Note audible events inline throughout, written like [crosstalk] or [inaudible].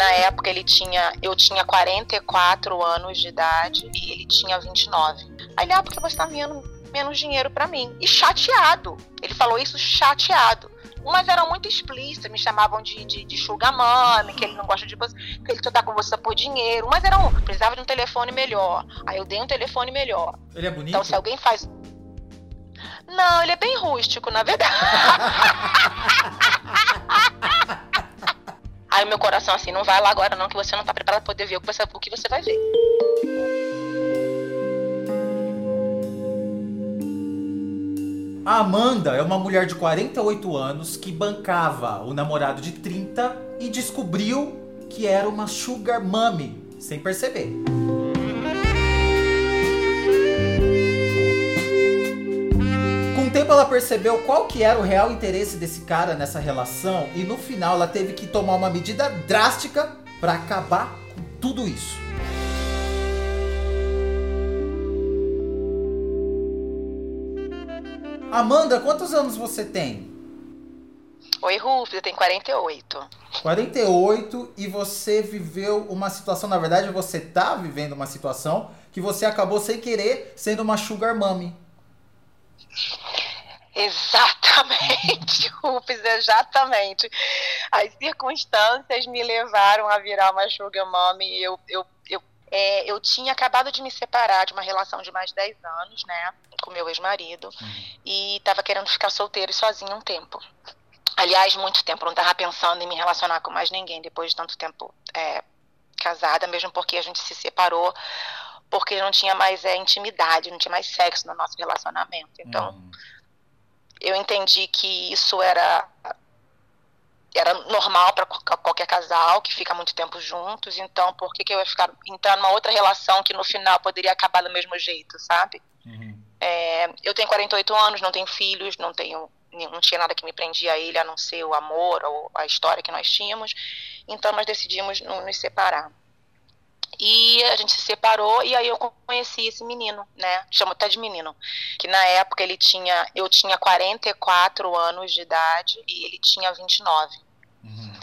na época ele tinha, eu tinha 44 anos de idade e ele tinha 29. Aí ele, ah, porque você tá menos, menos dinheiro para mim. E chateado. Ele falou isso chateado. Umas eram muito explícitas, me chamavam de, de, de sugar mommy, que ele não gosta de você, que ele só tá com você por dinheiro. Umas eram, precisava de um telefone melhor. Aí eu dei um telefone melhor. Ele é bonito? Então se alguém faz. Não, ele é bem rústico, na verdade. [laughs] Aí meu coração assim, não vai lá agora não, que você não tá preparado pra poder ver o que você, o que você vai ver. A Amanda é uma mulher de 48 anos que bancava o namorado de 30 e descobriu que era uma sugar mommy, sem perceber. Tempo ela percebeu qual que era o real interesse desse cara nessa relação e no final ela teve que tomar uma medida drástica para acabar com tudo isso. Amanda, quantos anos você tem? Oi, Rufus, eu tenho 48. 48 e você viveu uma situação, na verdade você tá vivendo uma situação que você acabou sem querer sendo uma sugar mommy. Exatamente, [laughs] Rufus, exatamente. As circunstâncias me levaram a virar uma sugar mommy. Eu, eu, eu, é, eu tinha acabado de me separar de uma relação de mais de 10 anos, né, com meu ex-marido, e estava querendo ficar solteira e sozinha um tempo. Aliás, muito tempo, não estava pensando em me relacionar com mais ninguém depois de tanto tempo é, casada, mesmo porque a gente se separou porque não tinha mais é, intimidade, não tinha mais sexo no nosso relacionamento. Então, Uhum. Eu entendi que isso era era normal para qualquer casal que fica muito tempo juntos, então por que, que eu ia ficar entrar numa outra relação que no final poderia acabar do mesmo jeito, sabe? Uhum. É, eu tenho 48 anos, não tenho filhos, não tenho não tinha nada que me prendia a ele a não ser o amor ou a história que nós tínhamos. Então nós decidimos no- nos separar. E a gente se separou e aí eu conheci esse menino, né? Chamo até de menino, que na época ele tinha, eu tinha 44 anos de idade e ele tinha 29. Uhum.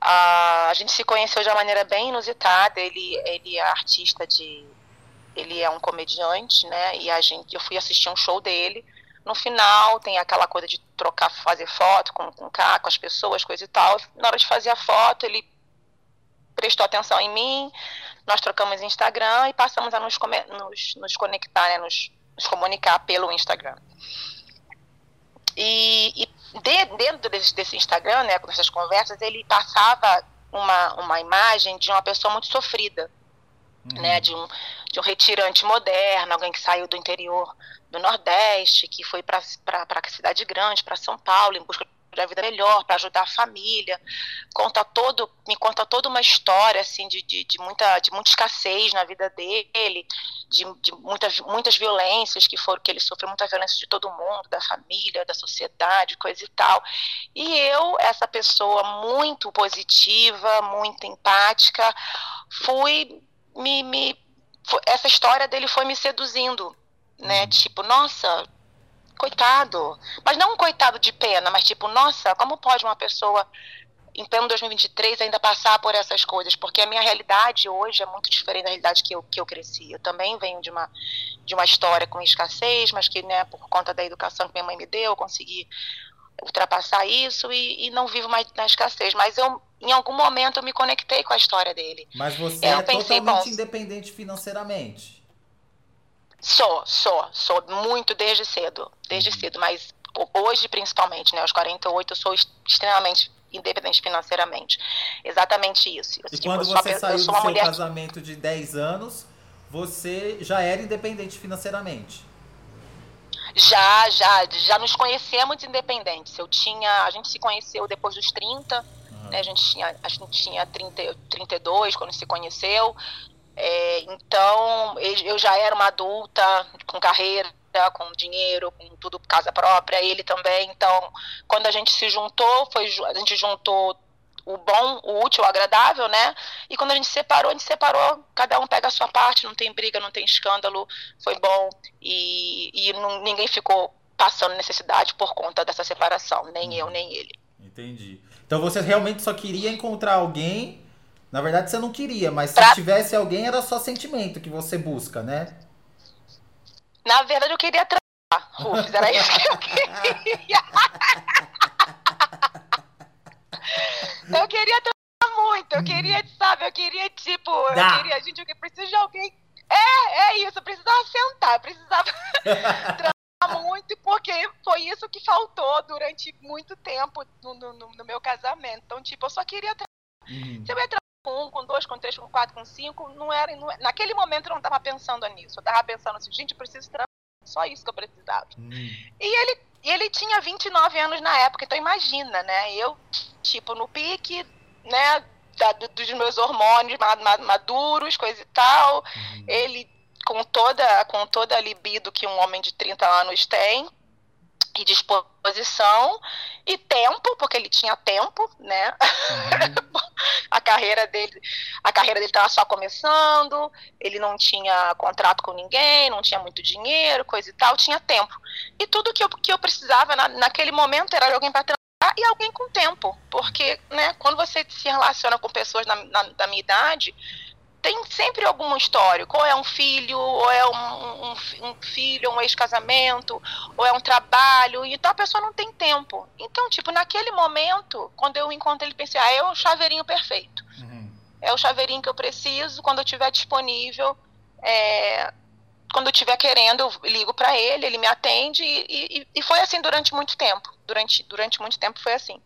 Ah, a gente se conheceu de uma maneira bem inusitada. Ele, ele é artista de. Ele é um comediante, né? E a gente, eu fui assistir um show dele. No final, tem aquela coisa de trocar, fazer foto com, com, com as pessoas, coisa e tal. Na hora de fazer a foto, ele prestou atenção em mim. Nós trocamos Instagram e passamos a nos, nos, nos conectar, né? Nos, nos comunicar pelo Instagram. E, e de- dentro desse, desse Instagram, né, com essas conversas, ele passava uma, uma imagem de uma pessoa muito sofrida, Uhum. né, de um, de um retirante moderno, alguém que saiu do interior do Nordeste, que foi para a cidade grande, para São Paulo, em busca de uma vida melhor, para ajudar a família. Conta todo, me conta toda uma história assim de, de, de muita, de muita escassez na vida dele, de, de muitas, muitas violências que foram que ele sofreu muita violência de todo mundo, da família, da sociedade, coisa e tal. E eu, essa pessoa muito positiva, muito empática, fui me, me essa história dele foi me seduzindo, né? Uhum. Tipo, nossa, coitado. Mas não um coitado de pena, mas tipo, nossa, como pode uma pessoa em pleno 2023 ainda passar por essas coisas? Porque a minha realidade hoje é muito diferente da realidade que eu, que eu cresci. Eu também venho de uma, de uma história com escassez, mas que, né, por conta da educação que minha mãe me deu, eu consegui ultrapassar isso e, e não vivo mais na escassez. Mas eu, em algum momento, eu me conectei com a história dele. Mas você Eu é pensei, totalmente bom, independente financeiramente. Sou, sou, sou muito desde cedo, desde Uhum. cedo, mas ho- hoje principalmente, né, aos 48, eu sou ex- extremamente independente financeiramente. Exatamente isso. Eu, E tipo, quando você saiu do seu mulher casamento de 10 anos, você já era independente financeiramente. já, já, já nos conhecemos independentes. Eu tinha, a gente se conheceu depois dos 30, Aham. né, a gente tinha, a gente tinha 30, 32 quando se conheceu. É, então, eu já era uma adulta com carreira, com dinheiro, com tudo casa própria, ele também. Então, quando a gente se juntou, foi a gente juntou o bom, o útil, o agradável, né? E quando a gente se separou, a gente se separou, cada um pega a sua parte, não tem briga, não tem escândalo, foi bom e, e não- ninguém ficou passando necessidade por conta dessa separação, nem eu, nem ele. Entendi. Então você realmente só queria encontrar alguém Na verdade, você não queria, mas se pra... tivesse alguém, era só sentimento que você busca, né? Na verdade, eu queria transar, Rufus, era isso que eu [laughs] queria. eu queria transar muito, eu queria, sabe, eu queria, tipo, Dá. eu queria, gente, eu preciso de alguém. É, é isso, eu precisava sentar, eu precisava [laughs] transar muito, porque foi isso que faltou durante muito tempo no, no, no meu casamento. Então, tipo, eu só queria transar. Uhum. Se eu ia com um, com dois, com três, com quatro, com cinco, não era, não, naquele momento eu não estava pensando nisso. Eu estava pensando assim, gente, eu preciso transar. Só isso que eu precisava. Hum. E ele, ele tinha 29 anos na época, então imagina, né? Eu, tipo, no pique, né, da, dos meus hormônios maduros, coisa e tal. Hum. Ele com toda, com toda a libido que um homem de 30 anos tem e disposição e tempo, porque ele tinha tempo, né? Uhum. [laughs] a carreira dele, a carreira dele estava só começando, ele não tinha contrato com ninguém, não tinha muito dinheiro, coisa e tal, tinha tempo. E tudo que eu, que eu precisava na, naquele momento era alguém para trabalhar e alguém com tempo, porque, né, quando você se relaciona com pessoas na, na, da minha idade, tem sempre algum histórico, ou é um filho, ou é um, um, um filho, um ex-casamento, ou é um trabalho, então a pessoa não tem tempo. Então, tipo, naquele momento, quando eu encontrei ele, pensei, ah, é o chaveirinho perfeito. Uhum. É o chaveirinho que eu preciso, quando eu estiver disponível, é, quando eu estiver querendo, eu ligo para ele, ele me atende, e, e, e, foi assim durante muito tempo. Durante, durante muito tempo foi assim.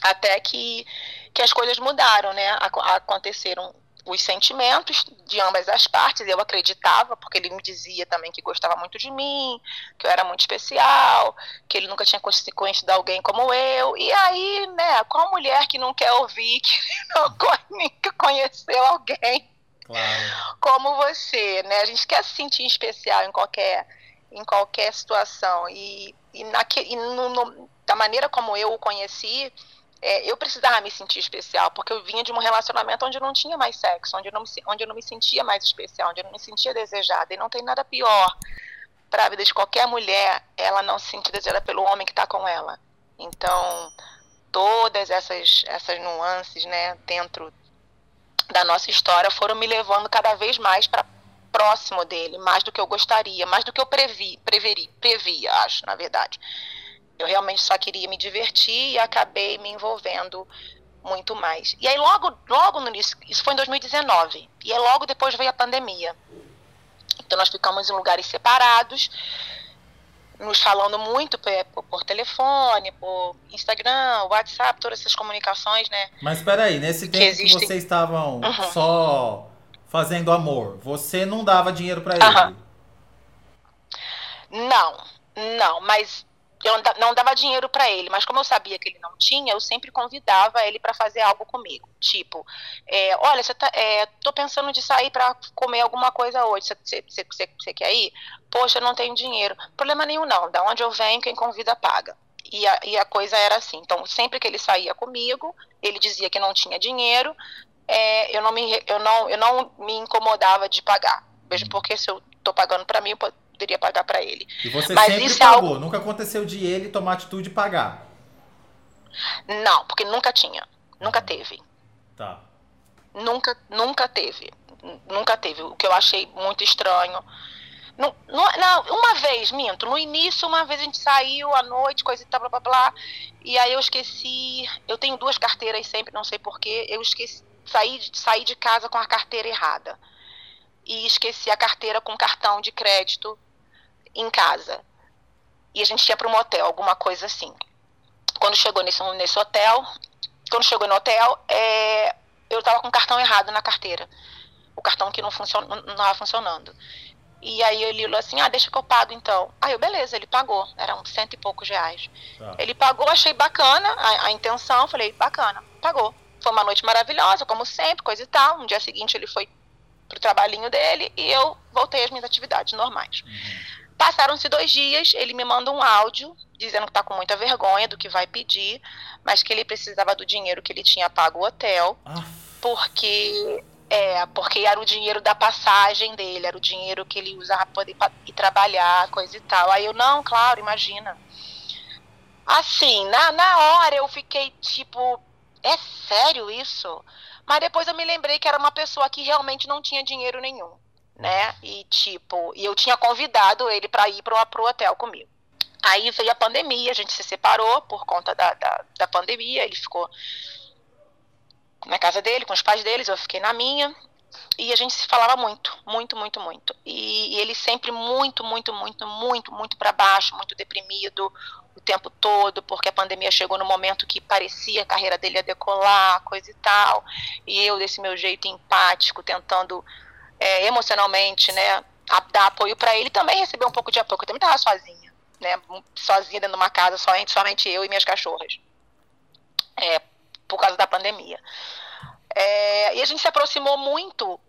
Até que, que as coisas mudaram, né? Aconteceram os sentimentos de ambas as partes. Eu acreditava, porque ele me dizia também que gostava muito de mim, que eu era muito especial, que ele nunca tinha conhecido alguém como eu. E aí, né, qual mulher que não quer ouvir que [laughs] não nunca conheceu alguém claro. como você, né? A gente quer se sentir especial em qualquer em qualquer situação e, e, naque, e no, no, da maneira como eu o conheci, é, eu precisava me sentir especial, porque eu vinha de um relacionamento onde não tinha mais sexo, onde eu não me, onde eu não me sentia mais especial, onde eu não me sentia desejada. E não tem nada pior para a vida de qualquer mulher ela não se sentir desejada pelo homem que está com ela. Então, todas essas, essas nuances né, dentro da nossa história foram me levando cada vez mais para próximo dele, mais do que eu gostaria, mais do que eu previ, preveri, previa, acho, na verdade. Eu realmente só queria me divertir e acabei me envolvendo muito mais. E aí logo, logo no início, isso foi em 2019, e aí logo depois veio a pandemia. Então nós ficamos em lugares separados, nos falando muito por, por, telefone, por Instagram, WhatsApp, todas essas comunicações, né? Mas espera aí, nesse tempo que, existem... que vocês estavam uhum. só fazendo amor, você não dava dinheiro para uhum. ele? Não, não, mas eu não dava dinheiro para ele, mas como eu sabia que ele não tinha, eu sempre convidava ele para fazer algo comigo. Tipo, é, olha, você tá, é, tô pensando de sair para comer alguma coisa hoje. Você, quer ir? Poxa, eu não tenho dinheiro. Problema nenhum, não. Da onde eu venho, quem convida paga. E a, e a coisa era assim. Então, sempre que ele saía comigo, ele dizia que não tinha dinheiro. É, eu, não me, eu, não, eu não me incomodava de pagar. Mesmo porque se eu tô pagando para mim, poderia pagar para ele. E você Mas sempre isso pagou? É algo... Nunca aconteceu de ele tomar atitude de pagar? Não, porque nunca tinha. Nunca ah. teve. Tá. Nunca, nunca teve. Nunca teve. O que eu achei muito estranho. Não, não, não, uma vez, minto, no início, uma vez a gente saiu à noite, coisa e tal, blá blá blá. E aí eu esqueci. Eu tenho duas carteiras sempre, não sei porquê. Eu esqueci. Saí, saí de casa com a carteira errada. E esqueci a carteira com cartão de crédito em casa. E a gente ia para um motel, alguma coisa assim. Quando chegou nesse, nesse hotel, quando chegou no hotel, é, eu estava com o cartão errado na carteira. O cartão que não estava funcionando. E aí ele falou assim, ah, deixa que eu pago então. Aí eu, beleza, ele pagou. Eram cento e poucos reais. Tá. Ele pagou, achei bacana a, a intenção, falei, bacana, pagou. Foi uma noite maravilhosa, como sempre, coisa e tal. No dia seguinte ele foi pro trabalhinho dele e eu voltei às minhas atividades normais. Uhum. Passaram-se dois dias, ele me manda um áudio dizendo que está com muita vergonha do que vai pedir, mas que ele precisava do dinheiro que ele tinha pago o hotel, ah. porque é, porque era o dinheiro da passagem dele, era o dinheiro que ele usava para poder ir trabalhar, coisa e tal. Aí eu, não, claro, imagina. Assim, na, na hora eu fiquei tipo, é sério isso? Mas depois eu me lembrei que era uma pessoa que realmente não tinha dinheiro nenhum, né? E tipo, e eu tinha convidado ele para ir para o hotel comigo. Aí veio a pandemia, a gente se separou por conta da, da, da pandemia, ele ficou na casa dele, com os pais deles, eu fiquei na minha. E a gente se falava muito, muito, muito, muito. E, e ele sempre muito, muito, muito, muito, muito para baixo, muito deprimido o tempo todo, porque a pandemia chegou no momento que parecia a carreira dele ia decolar, coisa e tal. E eu, desse meu jeito empático, tentando é, emocionalmente, né, dar apoio para ele, também receber um pouco de apoio, porque eu também estava sozinha, né, sozinha dentro de uma casa, somente, somente eu e minhas cachorras. É, por causa da pandemia. É, e a gente se aproximou muito,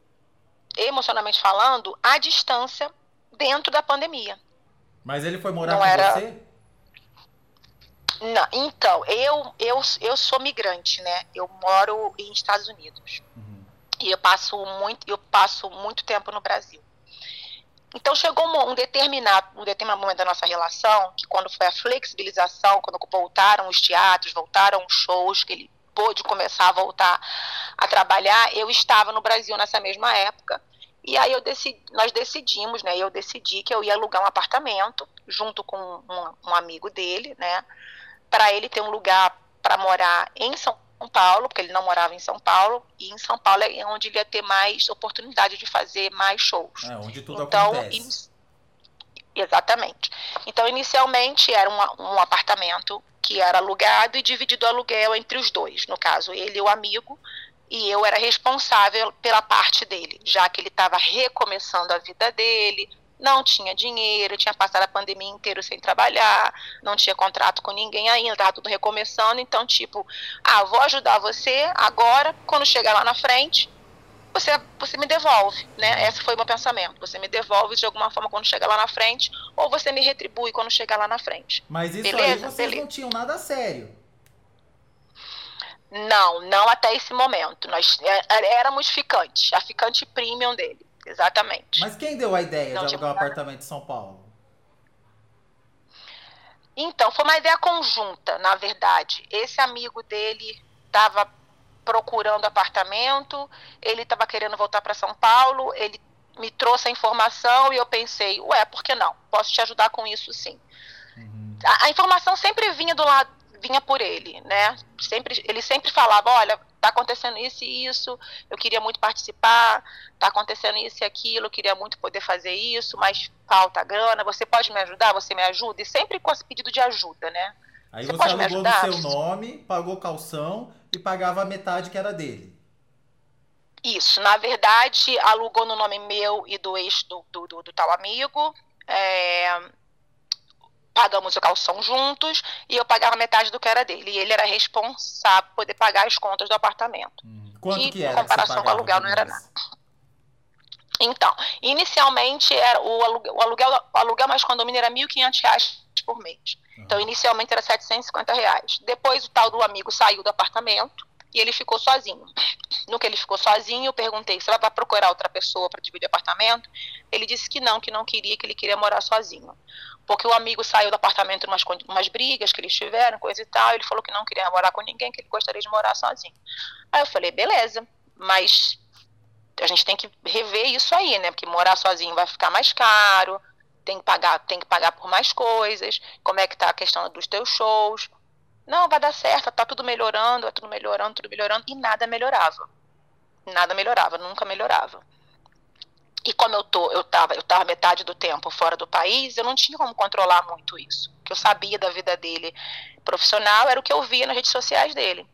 emocionalmente falando, à distância dentro da pandemia. Mas ele foi morar Não com era... você? Não, então, eu, eu, eu sou migrante, né? Eu moro em Estados Unidos. Uhum. E eu passo muito, eu passo muito tempo no Brasil. Então chegou um, determinado, um determinado momento da nossa relação, que quando foi a flexibilização, quando voltaram os teatros, voltaram os shows, que ele pôde começar a voltar a trabalhar, eu estava no Brasil nessa mesma época. E aí eu decidi, nós decidimos, né? Eu decidi que eu ia alugar um apartamento junto com um, um amigo dele, né? Para ele ter um lugar para morar em São Paulo, porque ele não morava em São Paulo, e em São Paulo é onde ele ia ter mais oportunidade de fazer mais shows. É, onde tudo então, acontece. Exatamente. Então, inicialmente era um, um apartamento que era alugado e dividido o aluguel entre os dois. No caso, ele e o amigo, e eu era responsável pela parte dele, já que ele estava recomeçando a vida dele, não tinha dinheiro, tinha passado a pandemia inteira sem trabalhar, não tinha contrato com ninguém ainda, estava tudo recomeçando, então tipo, ah, vou ajudar você agora, quando chegar lá na frente, você, você me devolve, né? Esse foi o meu pensamento. Você me devolve de alguma forma quando chegar lá na frente, ou você me retribui quando chegar lá na frente. Mas isso Beleza? aí vocês Beleza. não tinham nada sério. Não, não até esse momento. Nós é, éramos ficantes, a ficante premium dele, exatamente. Mas quem deu a ideia não de alugar um apartamento em São Paulo? Então, foi uma ideia conjunta, na verdade. Esse amigo dele estava procurando apartamento, ele estava querendo voltar para São Paulo, ele me trouxe a informação e eu pensei, ué, por que não? Posso te ajudar com isso sim. Uhum. A, a, informação sempre vinha do lado, vinha por ele, né? Sempre, ele sempre falava, olha, tá acontecendo isso e isso, eu queria muito participar, tá acontecendo isso e aquilo, eu queria muito poder fazer isso, mas falta grana, você pode me ajudar? Você me ajuda? E sempre com esse pedido de ajuda, né? Aí você, você alugou no seu nome, pagou calção e pagava a metade que era dele. Isso, na verdade, alugou no nome meu e do ex do, do, do, do tal amigo. É, pagamos o calção juntos e eu pagava metade do que era dele. E ele era responsável por poder pagar as contas do apartamento. Hum. Quanto que, que era? Em comparação com o aluguel, não era nada. Então, inicialmente era o aluguel, o aluguel, o aluguel mais condomínio era R$ 1.500 por mês. Então, inicialmente era 750 reais. Depois, o tal do amigo saiu do apartamento e ele ficou sozinho. No que ele ficou sozinho, eu perguntei: você vai procurar outra pessoa para dividir apartamento? Ele disse que não, que não queria, que ele queria morar sozinho. Porque o amigo saiu do apartamento umas, umas brigas que eles tiveram, coisa e tal. Ele falou que não queria morar com ninguém, que ele gostaria de morar sozinho. Aí eu falei: beleza, mas a gente tem que rever isso aí, né? Porque morar sozinho vai ficar mais caro tem que pagar, tem que pagar por mais coisas, como é que tá a questão dos teus shows. Não, vai dar certo, tá tudo melhorando, é tudo melhorando, tudo melhorando, e nada melhorava. Nada melhorava, nunca melhorava. E como eu tô, eu tava, eu tava metade do tempo fora do país, eu não tinha como controlar muito isso. O que eu sabia da vida dele profissional era o que eu via nas redes sociais dele.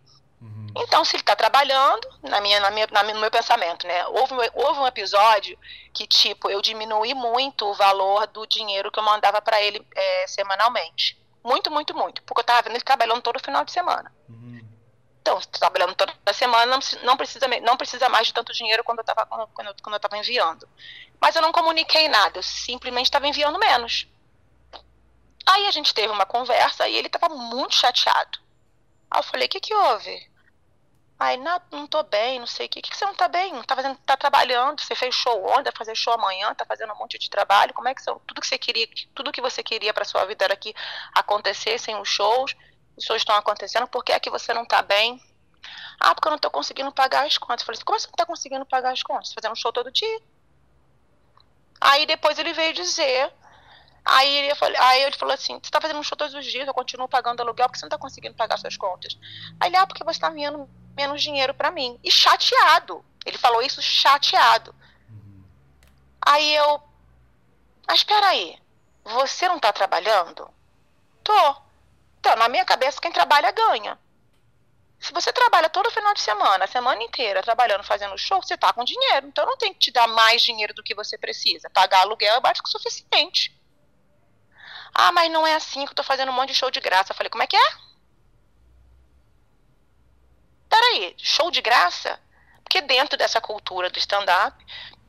Então, se ele está trabalhando, na minha, na minha, na, no meu pensamento, né? Houve, houve um episódio que, tipo, eu diminuí muito o valor do dinheiro que eu mandava para ele é, semanalmente. Muito, muito, muito. Porque eu estava vendo ele trabalhando todo final de semana. Uhum. Então, trabalhando toda semana, não, precisa, não precisa mais de tanto dinheiro quando eu estava quando, quando enviando. Mas eu não comuniquei nada, eu simplesmente estava enviando menos. Aí a gente teve uma conversa e ele estava muito chateado. Aí eu falei, o que que houve? Aí, não, não tô bem, não sei o que. O que você não tá bem? Tá, fazendo, tá trabalhando, você fez show ontem, vai fazer show amanhã, tá fazendo um monte de trabalho. Como é que você, tudo que você queria, tudo que você queria para sua vida era que acontecessem os shows, os shows estão acontecendo, por que é que você não tá bem? Ah, porque eu não tô conseguindo pagar as contas. Eu falei assim, como você não tá conseguindo pagar as contas? Fazendo show todo dia. Aí depois ele veio dizer. Aí ele, falou, aí ele falou assim: você tá fazendo um show todos os dias, eu continuo pagando aluguel, porque você não tá conseguindo pagar suas contas? Aí ele, ah, porque você tá enviando menos dinheiro para mim. E chateado. Ele falou isso chateado. Uhum. Aí eu. Mas espera aí. Você não tá trabalhando? Tô. Então, na minha cabeça, quem trabalha ganha. Se você trabalha todo final de semana, a semana inteira, trabalhando, fazendo show, você tá com dinheiro. Então não tem que te dar mais dinheiro do que você precisa. Pagar aluguel é básico o suficiente. Ah, mas não é assim que eu tô fazendo um monte de show de graça. Eu falei, como é que é? Peraí, show de graça? Porque dentro dessa cultura do stand-up,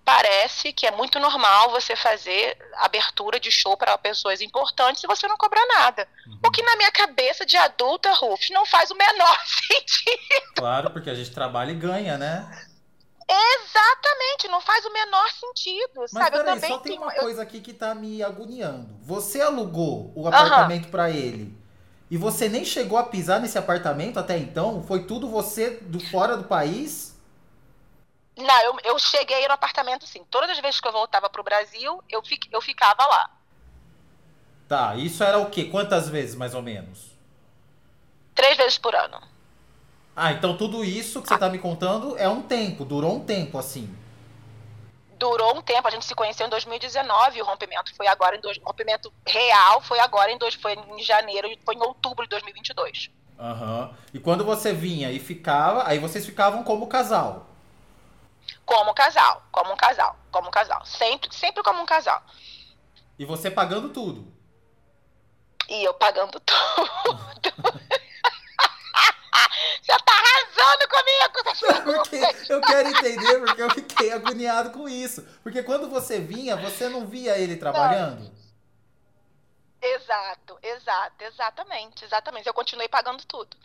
parece que é muito normal você fazer abertura de show para pessoas importantes e você não cobrar nada. Uhum. O que na minha cabeça de adulta, Ruf, não faz o menor [laughs] sentido. Claro, porque a gente trabalha e ganha, né? Exatamente, não faz o menor sentido, Mas sabe? Peraí, eu também só tem tenho, uma coisa aqui que tá me agoniando. Você alugou o apartamento uhum. para ele e você nem chegou a pisar nesse apartamento até então? Foi tudo você do fora do país? Não, eu, eu cheguei no apartamento sim. Todas as vezes que eu voltava pro Brasil, eu, fi, eu ficava lá. Tá, isso era o quê? Quantas vezes, mais ou menos? Três vezes por ano. Ah, então tudo isso que você tá me contando é um tempo, durou um tempo, assim. Durou um tempo, a gente se conheceu em 2019, o rompimento foi agora em dois, o rompimento real foi agora em dois, foi em janeiro, foi em outubro de 2022. Aham. Uhum. E quando você vinha e ficava, aí vocês ficavam como casal? Como casal, como um casal, como um casal. Sempre, sempre como um casal. E você pagando tudo? E eu pagando [laughs] tudo. [laughs] você tá arrasando comigo! [laughs] Porque eu quero entender, porque eu fiquei agoniado com isso. Porque quando você vinha, você não via ele trabalhando? Não. Exato, exato, exatamente, exatamente. Eu continuei pagando tudo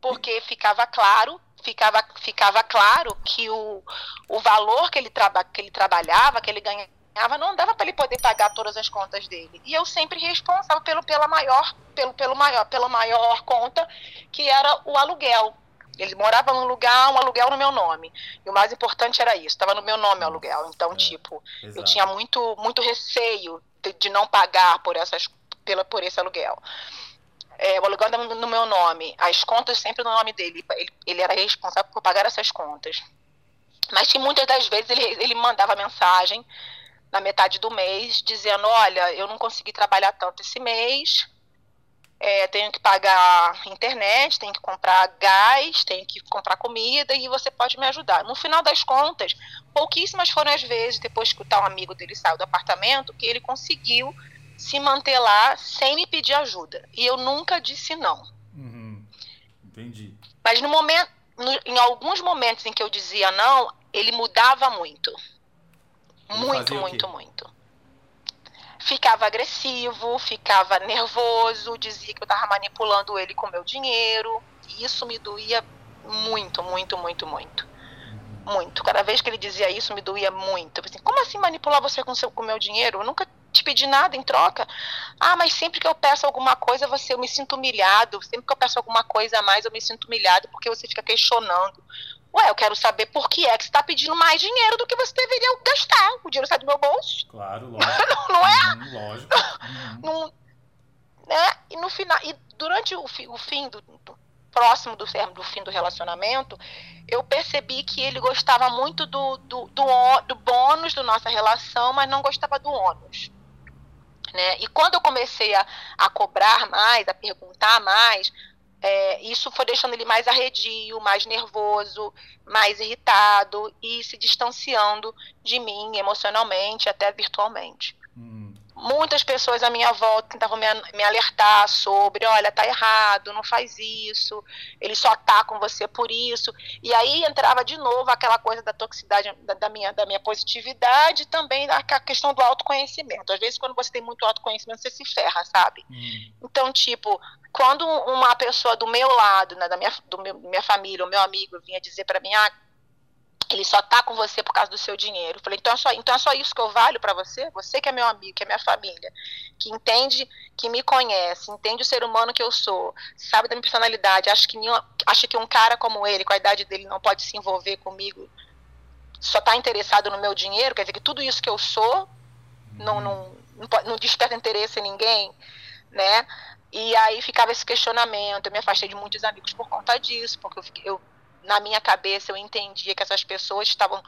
porque ficava claro, ficava, ficava claro que o, o valor que ele, traba, que ele trabalhava, que ele ganhava, não dava para ele poder pagar todas as contas dele. E eu sempre responsável pelo, pela maior, pelo, pelo maior, pela maior conta, que era o aluguel. Ele morava num lugar, um aluguel no meu nome. E o mais importante era isso, estava no meu nome o aluguel. Então, é, tipo, exato. eu tinha muito, muito receio de, de não pagar por, essas, pela, por esse aluguel é, o aluguel no meu nome, as contas sempre no nome dele. Ele, ele era responsável por pagar essas contas. Mas que muitas das vezes ele, ele mandava mensagem na metade do mês dizendo: Olha, eu não consegui trabalhar tanto esse mês, é, tenho que pagar internet, tenho que comprar gás, tenho que comprar comida e você pode me ajudar. No final das contas, pouquíssimas foram as vezes, depois que o tal amigo dele saiu do apartamento, que ele conseguiu se manter lá sem me pedir ajuda. E eu nunca disse não. Uhum. Entendi. Mas no momento, no, em alguns momentos em que eu dizia não, ele mudava muito. Ele muito, muito, muito. Ficava agressivo, ficava nervoso, dizia que eu estava manipulando ele com meu dinheiro. E isso me doía muito, muito, muito, muito. Uhum. Muito. Cada vez que ele dizia isso, me doía muito. Assim, como assim manipular você com o meu dinheiro? Eu nunca te pedir nada em troca. Ah, mas sempre que eu peço alguma coisa, você eu me sinto humilhado. Sempre que eu peço alguma coisa a mais, eu me sinto humilhado porque você fica questionando. Ué, eu quero saber por que é que você está pedindo mais dinheiro do que você deveria gastar. O dinheiro sai do meu bolso. Claro, [laughs] lógico. não, não é? Uhum, lógico. Uhum. Não, né? E no final, e durante o, fi, o fim do, do próximo do, do fim do relacionamento, eu percebi que ele gostava muito do, do, do, do bônus da nossa relação, mas não gostava do ônus. Né? E quando eu comecei a, a cobrar mais, a perguntar mais, é, isso foi deixando ele mais arredio, mais nervoso, mais irritado e se distanciando de mim emocionalmente, até virtualmente. Hum muitas pessoas à minha volta tentavam me, me, alertar sobre, olha, tá errado, não faz isso, ele só tá com você por isso. E aí entrava de novo aquela coisa da toxicidade, da, da minha, da minha positividade, também a questão do autoconhecimento. Às vezes, quando você tem muito autoconhecimento, você se ferra, sabe? Hum. Então, tipo, quando uma pessoa do meu lado, né, da minha, do meu, minha família, o meu amigo, vinha dizer para mim, ah, ele só tá com você por causa do seu dinheiro. Eu falei, então é só, então é só isso que eu valho para você? Você que é meu amigo, que é minha família, que entende, que me conhece, entende o ser humano que eu sou, sabe da minha personalidade, acha que, acha que um cara como ele, com a idade dele, não pode se envolver comigo, só tá interessado no meu dinheiro, quer dizer que tudo isso que eu sou não, não, não, não desperta interesse em ninguém, né? E aí ficava esse questionamento, eu me afastei de muitos amigos por conta disso, porque eu, fiquei, eu na minha cabeça eu entendia que essas pessoas estavam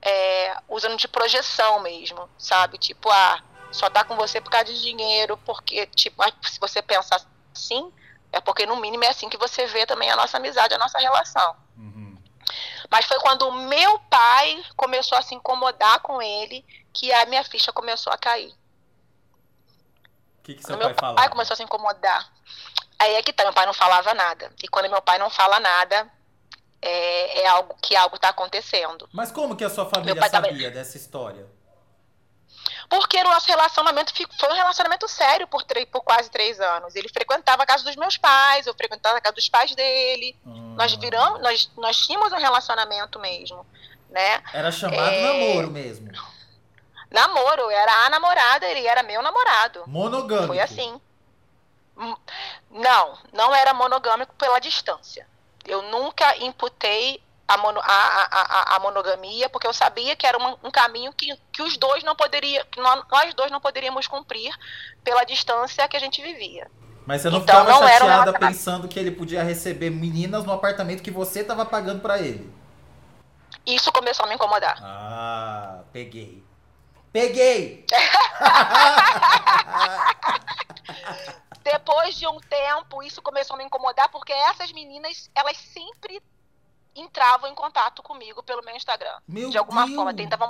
é, usando de projeção mesmo, sabe? Tipo, ah, só tá com você por causa de dinheiro, porque, tipo, se você pensar assim, é porque no mínimo é assim que você vê também a nossa amizade, a nossa relação. Uhum. Mas foi quando o meu pai começou a se incomodar com ele que a minha ficha começou a cair. O que, que seu pai falava? Meu pai começou a se incomodar. Aí é que tá, meu pai não falava nada. E quando meu pai não fala nada, é, é algo que algo está acontecendo. Mas como que a sua família sabia dessa história? Porque o nosso relacionamento foi um relacionamento sério por, três, por quase três anos. Ele frequentava a casa dos meus pais, eu frequentava a casa dos pais dele. Hum. Nós viramos, nós, nós tínhamos um relacionamento mesmo, né? Era chamado é... namoro mesmo. Namoro, era a namorada, ele era meu namorado. Monogâmico. Foi assim. Não, não era monogâmico pela distância eu nunca imputei a, mono, a, a, a, monogamia, porque eu sabia que era um, um caminho que, que os dois não poderiam, que nós, nós, dois não poderíamos cumprir pela distância que a gente vivia. Mas você não então, ficava não chateada um pensando que ele podia receber meninas no apartamento que você estava pagando para ele? Isso começou a me incomodar. Ah, peguei. Peguei! [laughs] [laughs] Depois de um tempo, isso começou a me incomodar, porque essas meninas, elas sempre entravam em contato comigo pelo meu Instagram. Meu de alguma Deus. forma, tentavam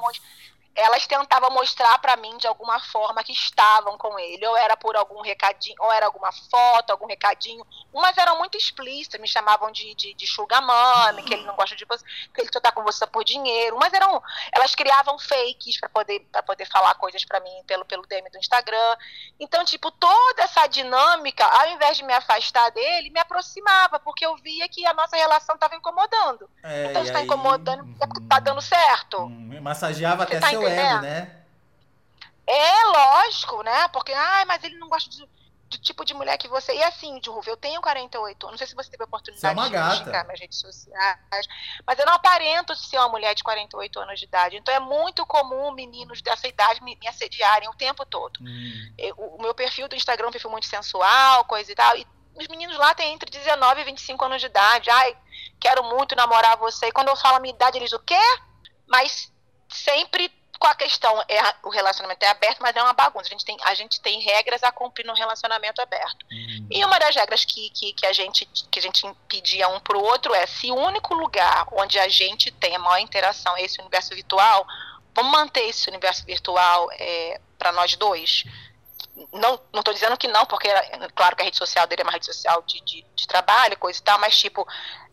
elas tentavam mostrar para mim de alguma forma que estavam com ele, ou era por algum recadinho, ou era alguma foto, algum recadinho. Umas eram muito explícitas, me chamavam de, de, de sugar mommy, que ele não gosta de você, que ele só tá com você por dinheiro. Umas eram, elas criavam fakes para poder para poder falar coisas para mim pelo pelo DM do Instagram. Então, tipo, toda essa dinâmica, ao invés de me afastar dele, me aproximava, porque eu via que a nossa relação estava incomodando. É, então, se tá incomodando, é porque tá dando certo. Hum, massageava até tá seu ego, né? É, lógico, né? Porque, ai, mas ele não gosta de, do tipo de mulher que você. E assim, Ruva, eu tenho 48 anos. Não sei se você teve a oportunidade é de checar minhas redes sociais. Mas eu não aparento ser uma mulher de 48 anos de idade. Então é muito comum meninos dessa idade me, me assediarem o tempo todo. Hum. Eu, o meu perfil do Instagram é um perfil muito sensual, coisa e tal. E os meninos lá têm entre 19 e 25 anos de idade. Ai, quero muito namorar você. E quando eu falo a minha idade, eles o quê? Mas sempre com a questão, é, o relacionamento é aberto, mas é uma bagunça. A gente tem, a gente tem regras a cumprir no relacionamento aberto. Uhum. E uma das regras que, que, que, a gente, que a gente pedia um para o outro é: se o único lugar onde a gente tem a maior interação é esse universo virtual, vamos manter esse universo virtual é, para nós dois? Não estou dizendo que não, porque claro que a rede social dele é uma rede social de, de, de trabalho, coisa e tal, mas tipo,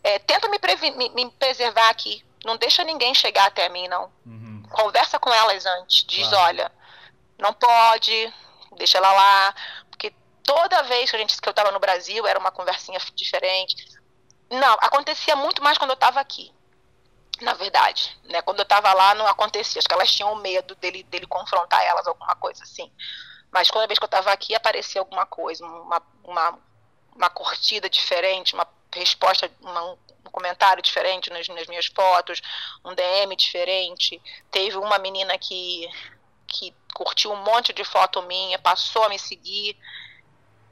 é, tenta me, me, me preservar aqui. Não deixa ninguém chegar até mim, não. Uhum conversa com elas antes, diz, claro. olha, não pode, deixa ela lá, porque toda vez que a gente que eu estava no Brasil era uma conversinha diferente. Não, acontecia muito mais quando eu estava aqui. Na verdade, né? Quando eu estava lá não acontecia, acho que elas tinham medo dele dele confrontar elas alguma coisa assim. Mas toda vez que eu estava aqui aparecia alguma coisa, uma, uma, uma curtida diferente, uma resposta, uma, um comentário diferente nas, nas, minhas fotos, um DM diferente. Teve uma menina que, que curtiu um monte de foto minha, passou a me seguir.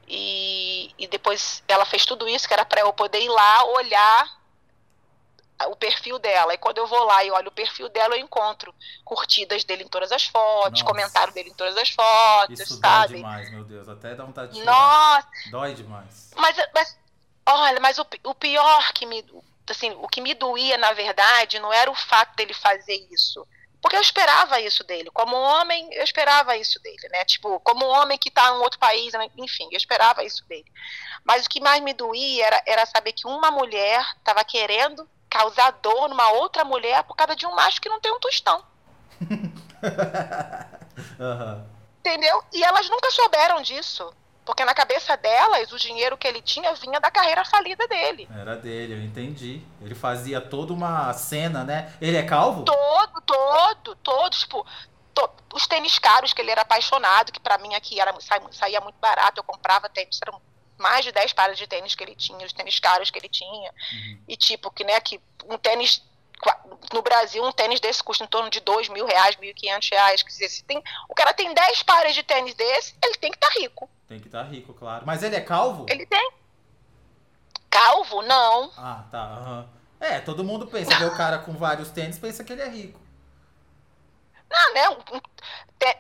E, e depois ela fez tudo isso que era para eu poder ir lá olhar o perfil dela. E quando eu vou lá e olho o perfil dela, eu encontro curtidas dele em todas as fotos, Nossa. comentário dele em todas as fotos, Isso sabe? dói demais, meu Deus. Até dá vontade de chorar. Nossa! Dói demais. Mas, mas Olha, mas o, o pior que me. Assim, o que me doía, na verdade, não era o fato dele fazer isso. Porque eu esperava isso dele. Como homem, eu esperava isso dele, né? Tipo, como homem que está em outro país, né? enfim, eu esperava isso dele. Mas o que mais me doía era, era saber que uma mulher estava querendo causar dor numa outra mulher por causa de um macho que não tem um tostão. [laughs] uhum. Entendeu? E elas nunca souberam disso. Porque na cabeça delas, o dinheiro que ele tinha vinha da carreira falida dele. Era dele, eu entendi. Ele fazia toda uma cena, né? Ele é calvo? Todo, todo, todo. Tipo, to, os tênis caros que ele era apaixonado, que para mim aqui era, saía muito barato, eu comprava tênis, eram mais de 10 pares de tênis que ele tinha, os tênis caros que ele tinha. Uhum. E tipo, que, né, que um tênis no Brasil, um tênis desse custa em torno de dois mil reais, mil e quinhentos reais. Quer dizer, se tem, o cara tem 10 pares de tênis desse, ele tem que estar tá rico. Tem que estar tá rico, claro. Mas ele é calvo? Ele tem. Calvo? Não. Ah, tá. Uhum. É, todo mundo pensa, vê o cara com vários tênis, pensa que ele é rico. Não, né? Um,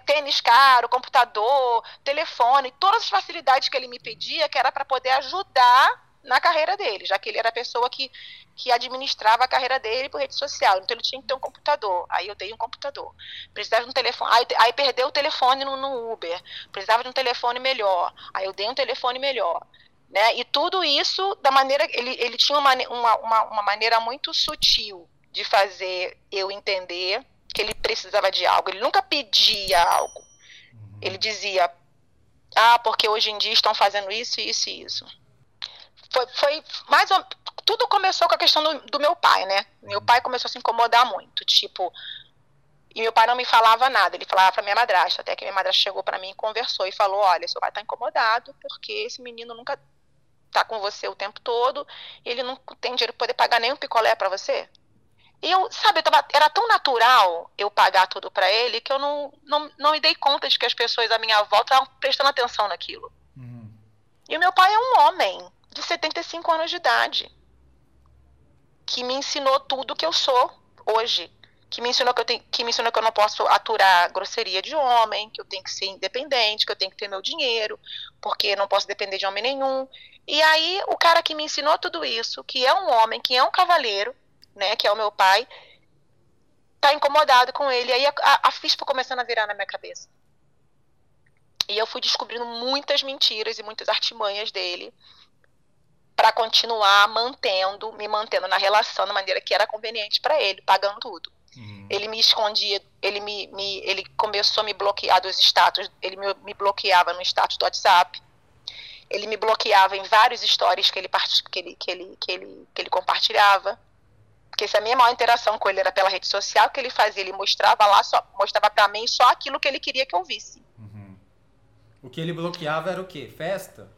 tênis caro, computador, telefone, todas as facilidades que ele me pedia, que era para poder ajudar na carreira dele, já que ele era a pessoa que, que administrava a carreira dele por rede social. Então ele tinha que ter um computador. Aí eu dei um computador. Precisava de um telefone. Aí, aí perdeu o telefone no, no, Uber. Precisava de um telefone melhor. Aí eu dei um telefone melhor. Né? E tudo isso da maneira. Ele, ele tinha uma, uma, uma, uma maneira muito sutil de fazer eu entender que ele precisava de algo. Ele nunca pedia algo. Uhum. Ele dizia: Ah, porque hoje em dia estão fazendo isso, isso e isso foi, foi mais tudo começou com a questão do, do, meu pai, né? Meu pai começou a se incomodar muito, tipo, e meu pai não me falava nada, ele falava para minha madrasta, até que minha madrasta chegou para mim e conversou e falou: "Olha, seu pai tá incomodado porque esse menino nunca tá com você o tempo todo, ele não tem dinheiro para poder pagar nem um picolé para você". E eu, sabe, eu tava, era tão natural eu pagar tudo para ele que eu não, não, não me dei conta de que as pessoas à minha volta estavam prestando atenção naquilo. Uhum. E o meu pai é um homem, de 75 anos de idade, que me ensinou tudo que eu sou hoje, que me ensinou que eu tenho, que me ensinou que eu não posso aturar grosseria de homem, que eu tenho que ser independente, que eu tenho que ter meu dinheiro, porque não posso depender de homem nenhum. E aí o cara que me ensinou tudo isso, que é um homem, que é um cavaleiro, né, que é o meu pai, tá incomodado com ele. Aí a, a, a foi começando a virar na minha cabeça. E eu fui descobrindo muitas mentiras e muitas artimanhas dele para continuar mantendo, me mantendo na relação da maneira que era conveniente para ele, pagando tudo. Uhum. Ele me escondia, ele me, me, ele começou a me bloquear dos status, ele me, me, bloqueava no status do WhatsApp. Ele me bloqueava em vários stories que ele, que ele, que ele, que ele, que ele compartilhava. Porque se a minha maior interação com ele era pela rede social, o que ele fazia? Ele mostrava lá, só, mostrava para mim só aquilo que ele queria que eu visse. Uhum. O que ele bloqueava era o quê? Festa?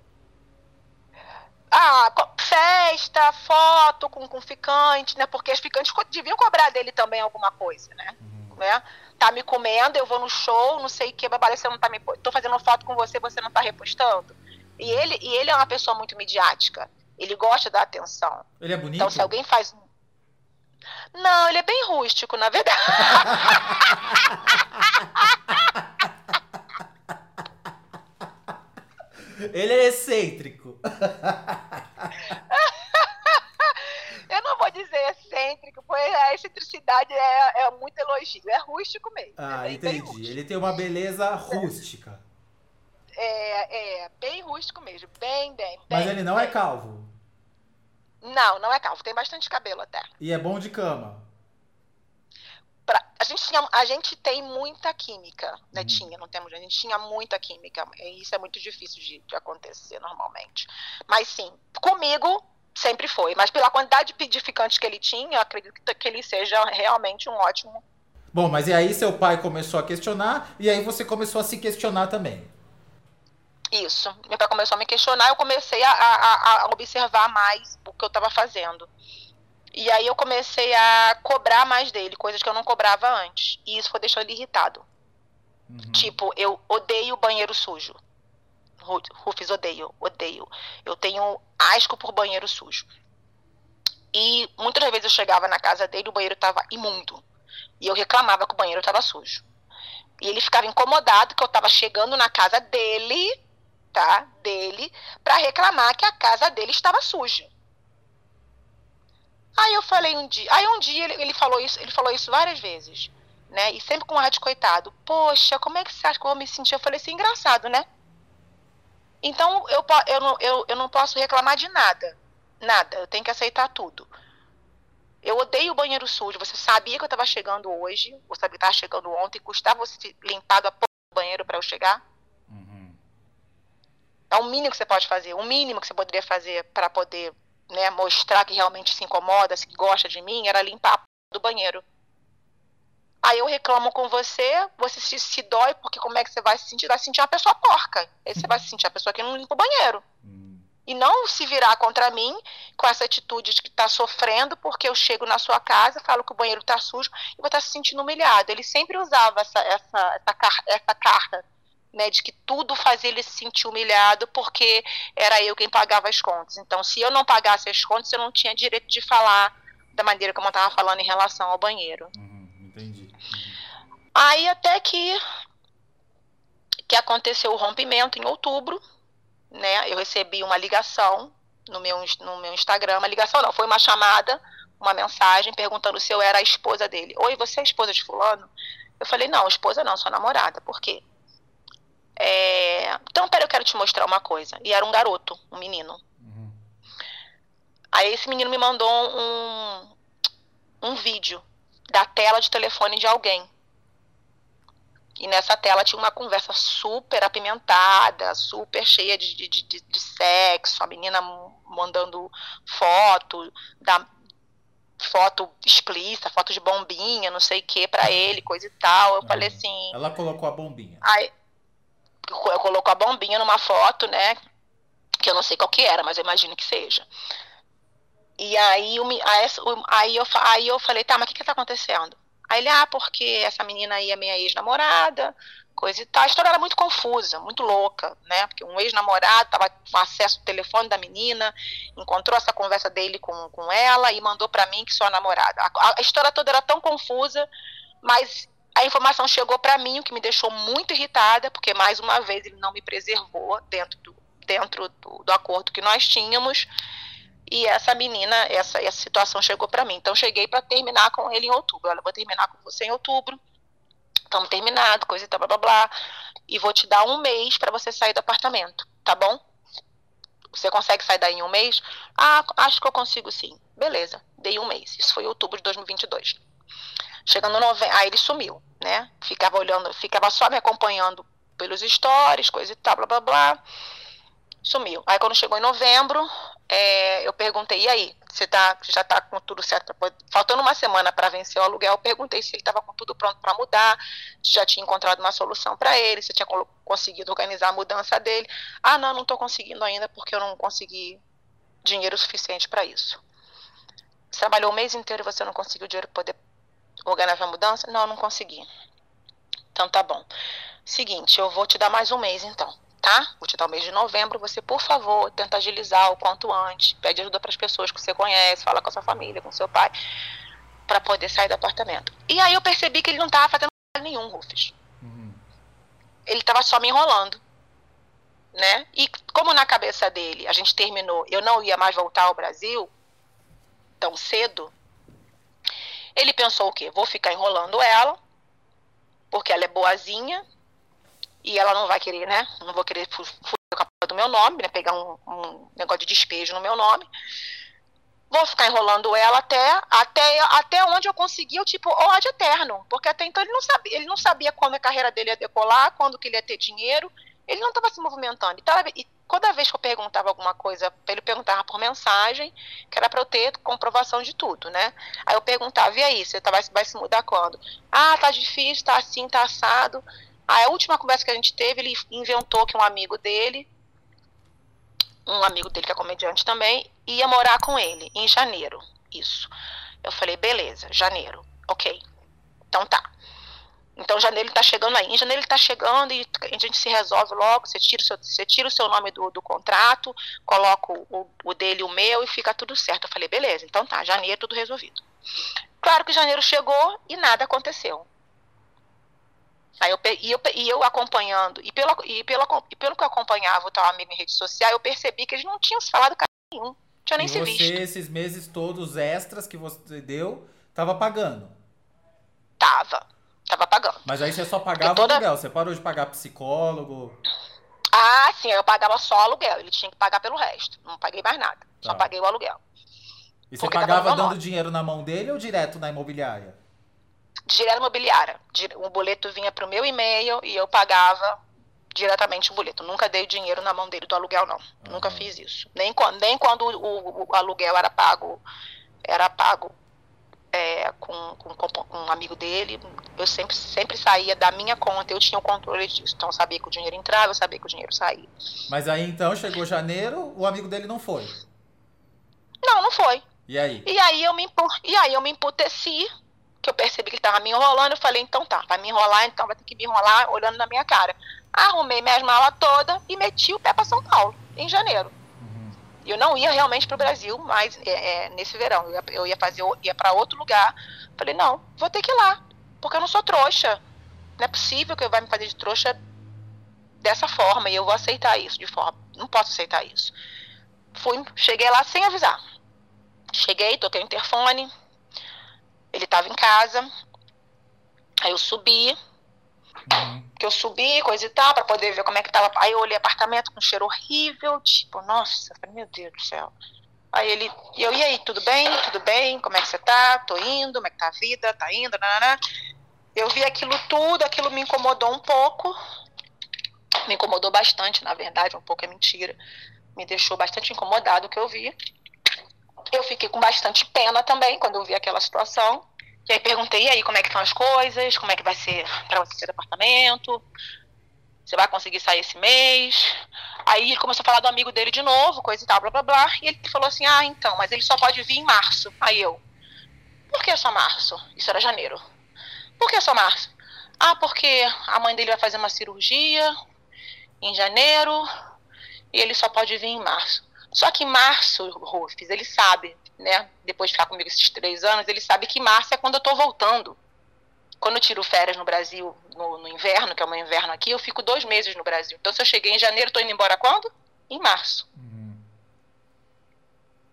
Ah, festa, foto com, com ficante, né? Porque as ficantes deviam cobrar dele também alguma coisa, né? Uhum. né? Tá me comendo, eu vou no show, não sei o que, babá, você não tá me. tô fazendo foto com você, você não tá repostando. E ele, e ele é uma pessoa muito midiática. Ele gosta da atenção. Ele é bonito? Então, se alguém faz. Não, ele é bem rústico, na verdade. [laughs] Ele é excêntrico. [laughs] Eu não vou dizer excêntrico, pois a excentricidade é, é muito elogio. É rústico mesmo. Ah, é bem, entendi. Bem Ele tem uma beleza rústica. É, é, bem rústico mesmo. Bem, bem. Mas bem, ele não é bem. é calvo. Não, não é calvo. Tem bastante cabelo até. E é bom de cama a, gente tinha, a gente tem muita química, né? Uhum. Tinha, não temos, a gente tinha muita química. E isso é muito difícil de, de acontecer normalmente. Mas sim, comigo sempre foi. Mas pela quantidade de pedificantes que ele tinha, eu acredito que ele seja realmente um ótimo. Bom, mas e aí seu pai começou a questionar, e aí você começou a se questionar também. Isso. Meu pai começou a me questionar, eu comecei a, a, a observar mais o que eu estava fazendo. E aí eu comecei a cobrar mais dele, coisas que eu não cobrava antes. E isso foi deixando ele irritado. Uhum. Tipo, eu odeio banheiro sujo. Rufus, odeio, odeio. Eu tenho asco por banheiro sujo. E muitas vezes eu chegava na casa dele o banheiro estava imundo. E eu reclamava que o banheiro estava sujo. E ele ficava incomodado que eu estava chegando na casa dele, tá? Dele, para reclamar que a casa dele estava suja. Aí eu falei um dia, aí um dia ele, ele falou isso, ele falou isso várias vezes, né? E sempre com um ar de coitado. Poxa, como é que você acha que eu vou me sentir? Eu falei assim, engraçado, né? Então eu, eu, não, eu, eu não posso reclamar de nada. Nada. Eu tenho que aceitar tudo. Eu odeio o banheiro sujo. Você sabia que eu estava chegando hoje, ou sabia que estava chegando ontem, custava você limpar a porra do banheiro para eu chegar? Uhum. É o mínimo que você pode fazer, o mínimo que você poderia fazer para poder né, mostrar que realmente se incomoda, que gosta de mim, era limpar a do banheiro. Aí eu reclamo com você, você se, se dói, porque como é que você vai se sentir? Vai se sentir uma pessoa porca. Aí você vai se sentir a pessoa que não limpa o banheiro. Hum. E não se virar contra mim com essa atitude de que está sofrendo, porque eu chego na sua casa, falo que o banheiro está sujo e vou estar tá se sentindo humilhado. Ele sempre usava essa, essa, essa, essa carta né, de que tudo fazia ele se sentir humilhado porque era eu quem pagava as contas. Então, se eu não pagasse as contas, eu não tinha direito de falar da maneira como eu estava falando em relação ao banheiro. Uhum, entendi. Aí até que que aconteceu o rompimento em outubro, né? Eu recebi uma ligação no meu no meu Instagram, uma ligação não, foi uma chamada, uma mensagem perguntando se eu era a esposa dele. Oi, você é a esposa de fulano? Eu falei: "Não, esposa não, sou namorada". Por quê? É... Então, peraí, eu quero te mostrar uma coisa. E era um garoto, um menino. Uhum. Aí esse menino me mandou um, um vídeo da tela de telefone de alguém. E nessa tela tinha uma conversa super apimentada, super cheia de, de, de, de sexo, a menina mandando foto, da, foto explícita, foto de bombinha, não sei o que, pra ele, coisa e tal. Eu uhum. falei assim. Ela colocou a bombinha. Aí, colocou a bombinha numa foto, né? Que eu não sei qual que era, mas eu imagino que seja. E aí, eu, aí, eu, aí eu falei, tá, mas o que que tá acontecendo? Aí ele, ah, porque essa menina aí é minha ex-namorada, coisa e tal. A história era muito confusa, muito louca, né? Porque um ex-namorado tava com acesso ao telefone da menina, encontrou essa conversa dele com, com ela e mandou para mim que sou a namorada. A, a história toda era tão confusa, mas a informação chegou para mim, o que me deixou muito irritada, porque mais uma vez ele não me preservou dentro do, dentro do, do acordo que nós tínhamos. E essa menina, essa, essa situação chegou para mim. Então cheguei para terminar com ele em outubro. Olha, vou terminar com você em outubro. Estamos terminados, coisa e tal, blá blá blá. E vou te dar um mês para você sair do apartamento, tá bom? Você consegue sair daí em um mês? Ah, acho que eu consigo sim. Beleza, dei um mês. Isso foi outubro de 2022. Chegando novembro, aí ele sumiu, né? Ficava olhando, ficava só me acompanhando pelos stories, coisa e tal, blá blá blá. Sumiu. Aí quando chegou em novembro, é, eu perguntei, e aí, você tá, já está com tudo certo? Faltando uma semana para vencer o aluguel, eu perguntei se ele estava com tudo pronto para mudar, se já tinha encontrado uma solução para ele, se tinha conseguido organizar a mudança dele. Ah, não, não estou conseguindo ainda porque eu não consegui dinheiro suficiente para isso. Você trabalhou o mês inteiro e você não conseguiu dinheiro para poder organizar a mudança? Não, não consegui. Então tá bom. Seguinte, eu vou te dar mais um mês então, tá? Vou te dar o mês de novembro. Você, por favor, tenta agilizar o quanto antes. Pede ajuda para as pessoas que você conhece, fala com a sua família, com seu pai, para poder sair do apartamento. E aí eu percebi que ele não tava fazendo nenhum, Rufus. Uhum. Ele tava só me enrolando. Né? E como na cabeça dele a gente terminou, eu não ia mais voltar ao Brasil tão cedo, ele pensou o quê? Vou ficar enrolando ela, porque ela é boazinha, e ela não vai querer, né? Não vou querer fugir do meu nome, né? Pegar um, um, negócio de despejo no meu nome. Vou ficar enrolando ela até, até, até onde eu conseguir o tipo ódio eterno. Porque até então ele não sabia, ele não sabia quando a carreira dele ia decolar, quando que ele ia ter dinheiro. Ele não estava se movimentando. Então, e toda vez que eu perguntava alguma coisa, ele perguntava por mensagem, que era para eu ter comprovação de tudo, né? Aí eu perguntava, e aí, você tá, vai, vai se mudar quando? Ah, tá difícil, tá assim, tá assado. Aí a última conversa que a gente teve, ele inventou que um amigo dele, um amigo dele que é comediante também, ia morar com ele em janeiro. Isso. Eu falei, beleza, janeiro. Ok. Então tá. Então janeiro está chegando aí. Em janeiro ele está chegando e a gente se resolve logo. Você tira o seu, você tira o seu nome do, do contrato, coloca o, o dele e o meu e fica tudo certo. Eu falei, beleza, então tá, janeiro tudo resolvido. Claro que janeiro chegou e nada aconteceu. Aí eu, e, eu, e eu acompanhando, e pelo, e, pelo, e pelo que eu acompanhava o tal amigo em rede social, eu percebi que eles não tinham se falado cara nenhum. Não tinha nem e se você, visto. esses meses todos extras que você deu, tava pagando? Tava. Tava pagando. Mas aí você só pagava toda... aluguel, você parou de pagar psicólogo? Ah, sim, eu pagava só aluguel. Ele tinha que pagar pelo resto. Não paguei mais nada. Tá. Só paguei o aluguel. E você pagava dando dinheiro na mão dele ou direto na imobiliária? Direto na imobiliária. O boleto vinha pro meu e-mail e eu pagava diretamente o boleto. Nunca dei o dinheiro na mão dele do aluguel, não. Uhum. Nunca fiz isso. Nem quando, nem quando o, o aluguel era pago, era pago é, com, com, com, um amigo dele, eu sempre, sempre saía da minha conta, eu tinha o controle disso. Então eu sabia que o dinheiro entrava, eu sabia que o dinheiro saía. Mas aí então chegou janeiro, o amigo dele não foi? Não, não foi. E aí? E aí eu me, e aí eu me emputeci, que eu percebi que ele estava me enrolando, eu falei, então tá, vai me enrolar, então vai ter que me enrolar olhando na minha cara. Arrumei minhas malas todas e meti o pé para São Paulo, em janeiro. Eu não ia realmente para o Brasil, mas é, é, nesse verão. Eu ia, eu ia fazer, ia para outro lugar. Falei, não, vou ter que ir lá, porque eu não sou trouxa. Não é possível que eu vá me fazer de trouxa dessa forma e eu vou aceitar isso de forma. Não posso aceitar isso. Fui, cheguei lá sem avisar. Cheguei, toquei o interfone. Ele estava em casa. Aí eu subi, Uhum. Que eu subi, coisa e tal, pra poder ver como é que tava. Aí eu olhei apartamento com cheiro horrível, tipo, nossa, meu Deus do céu. Aí ele, e eu, e aí, tudo bem? Tudo bem? Como é que você tá? Tô indo, como é que tá a vida? Tá indo, nanana. Eu vi aquilo tudo, aquilo me incomodou um pouco. Me incomodou bastante, na verdade, um pouco é mentira. Me deixou bastante incomodado o que eu vi. Eu fiquei com bastante pena também quando eu vi aquela situação. E aí perguntei, e aí, como é que estão as coisas? Como é que vai ser para você ser apartamento? Você vai conseguir sair esse mês? Aí ele começou a falar do amigo dele de novo, coisa e tal, blá blá blá. E ele falou assim: ah, então, mas ele só pode vir em março. Aí eu, por que só março? Isso era janeiro. Por que só março? Ah, porque a mãe dele vai fazer uma cirurgia em janeiro e ele só pode vir em março. Só que em março, Rufus, ele sabe né, depois de ficar comigo esses três anos, ele sabe que março é quando eu estou voltando. Quando eu tiro férias no Brasil, no, no, inverno, que é o meu inverno aqui, eu fico dois meses no Brasil. Então, se eu cheguei em janeiro, estou indo embora quando? Em março. Uhum.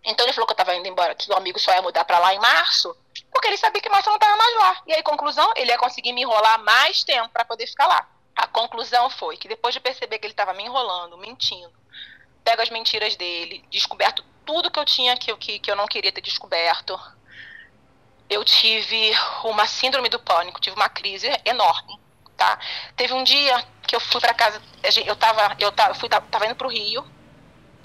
Então, ele falou que eu estava indo embora, que o amigo só ia mudar para lá em março, porque ele sabia que março eu não estava mais lá. E aí, conclusão, ele ia conseguir me enrolar mais tempo para poder ficar lá. A conclusão foi que depois de perceber que ele estava me enrolando, mentindo, pego as mentiras dele, descoberto tudo que eu tinha que, que, que eu não queria ter descoberto. Eu tive uma síndrome do pânico, tive uma crise enorme, tá? Teve um dia que eu fui para casa, eu tava, eu tava, fui, tava indo pro Rio,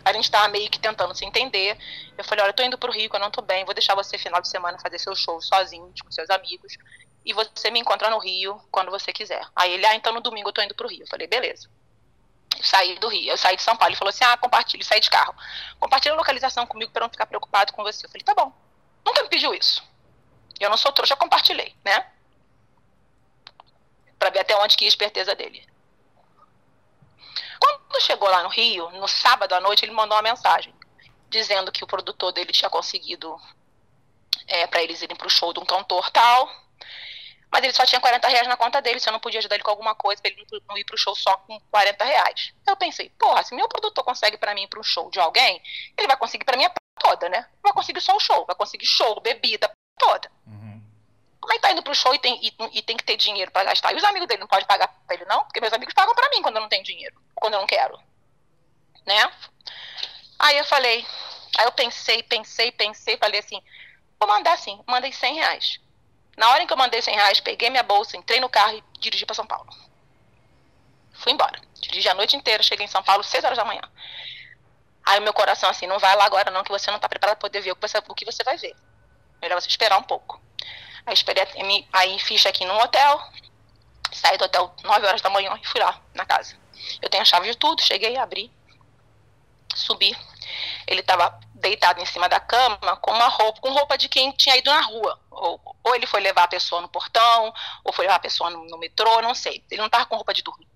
a gente tava meio que tentando se entender. Eu falei, olha, eu tô indo pro Rio, eu não tô bem, vou deixar você final de semana fazer seu show sozinho, com seus amigos, e você me encontra no Rio quando você quiser. Aí ele, ah, então no domingo eu tô indo pro Rio. Eu falei, beleza saí do Rio, eu saí de São Paulo. Ele falou assim: ah, compartilhe, saí de carro. Compartilha a localização comigo para não ficar preocupado com você. Eu falei: tá bom. Nunca me pediu isso. Eu não sou trouxa, compartilhei, né? Para ver até onde que ia a esperteza dele. Quando chegou lá no Rio, no sábado à noite, ele mandou uma mensagem dizendo que o produtor dele tinha conseguido é, para eles irem para o show de um cantor tal mas ele só tinha 40 reais na conta dele, se eu não podia ajudar ele com alguma coisa, pra ele não ir pro show só com 40 reais. Eu pensei, porra, se meu produtor consegue para mim ir pro show de alguém, ele vai conseguir para mim a toda, né? Vai conseguir só o show, vai conseguir show, bebida, toda. Uhum. Como é que tá indo pro show e tem, e, e tem que ter dinheiro para gastar? E os amigos dele não podem pagar pra ele, não? Porque meus amigos pagam para mim quando eu não tenho dinheiro, quando eu não quero. Né? Aí eu falei, aí eu pensei, pensei, pensei, falei assim, vou mandar sim, mandei 100 reais. Na hora em que eu mandei 100 reais, peguei minha bolsa, entrei no carro e dirigi para São Paulo. Fui embora. Dirigi a noite inteira, cheguei em São Paulo, 6 horas da manhã. Aí meu coração assim, não vai lá agora não, que você não está preparado para poder ver o que, você, o que você vai ver. Melhor você esperar um pouco. Aí esperei, aí fiz aqui num hotel, saí do hotel 9 horas da manhã e fui lá, na casa. Eu tenho a chave de tudo, cheguei, abri, subi. Ele estava deitado em cima da cama com uma roupa, com roupa de quem tinha ido na rua. Ou, ou ele foi levar a pessoa no portão, ou foi levar a pessoa no, no metrô, não sei. Ele não estava com roupa de dormir.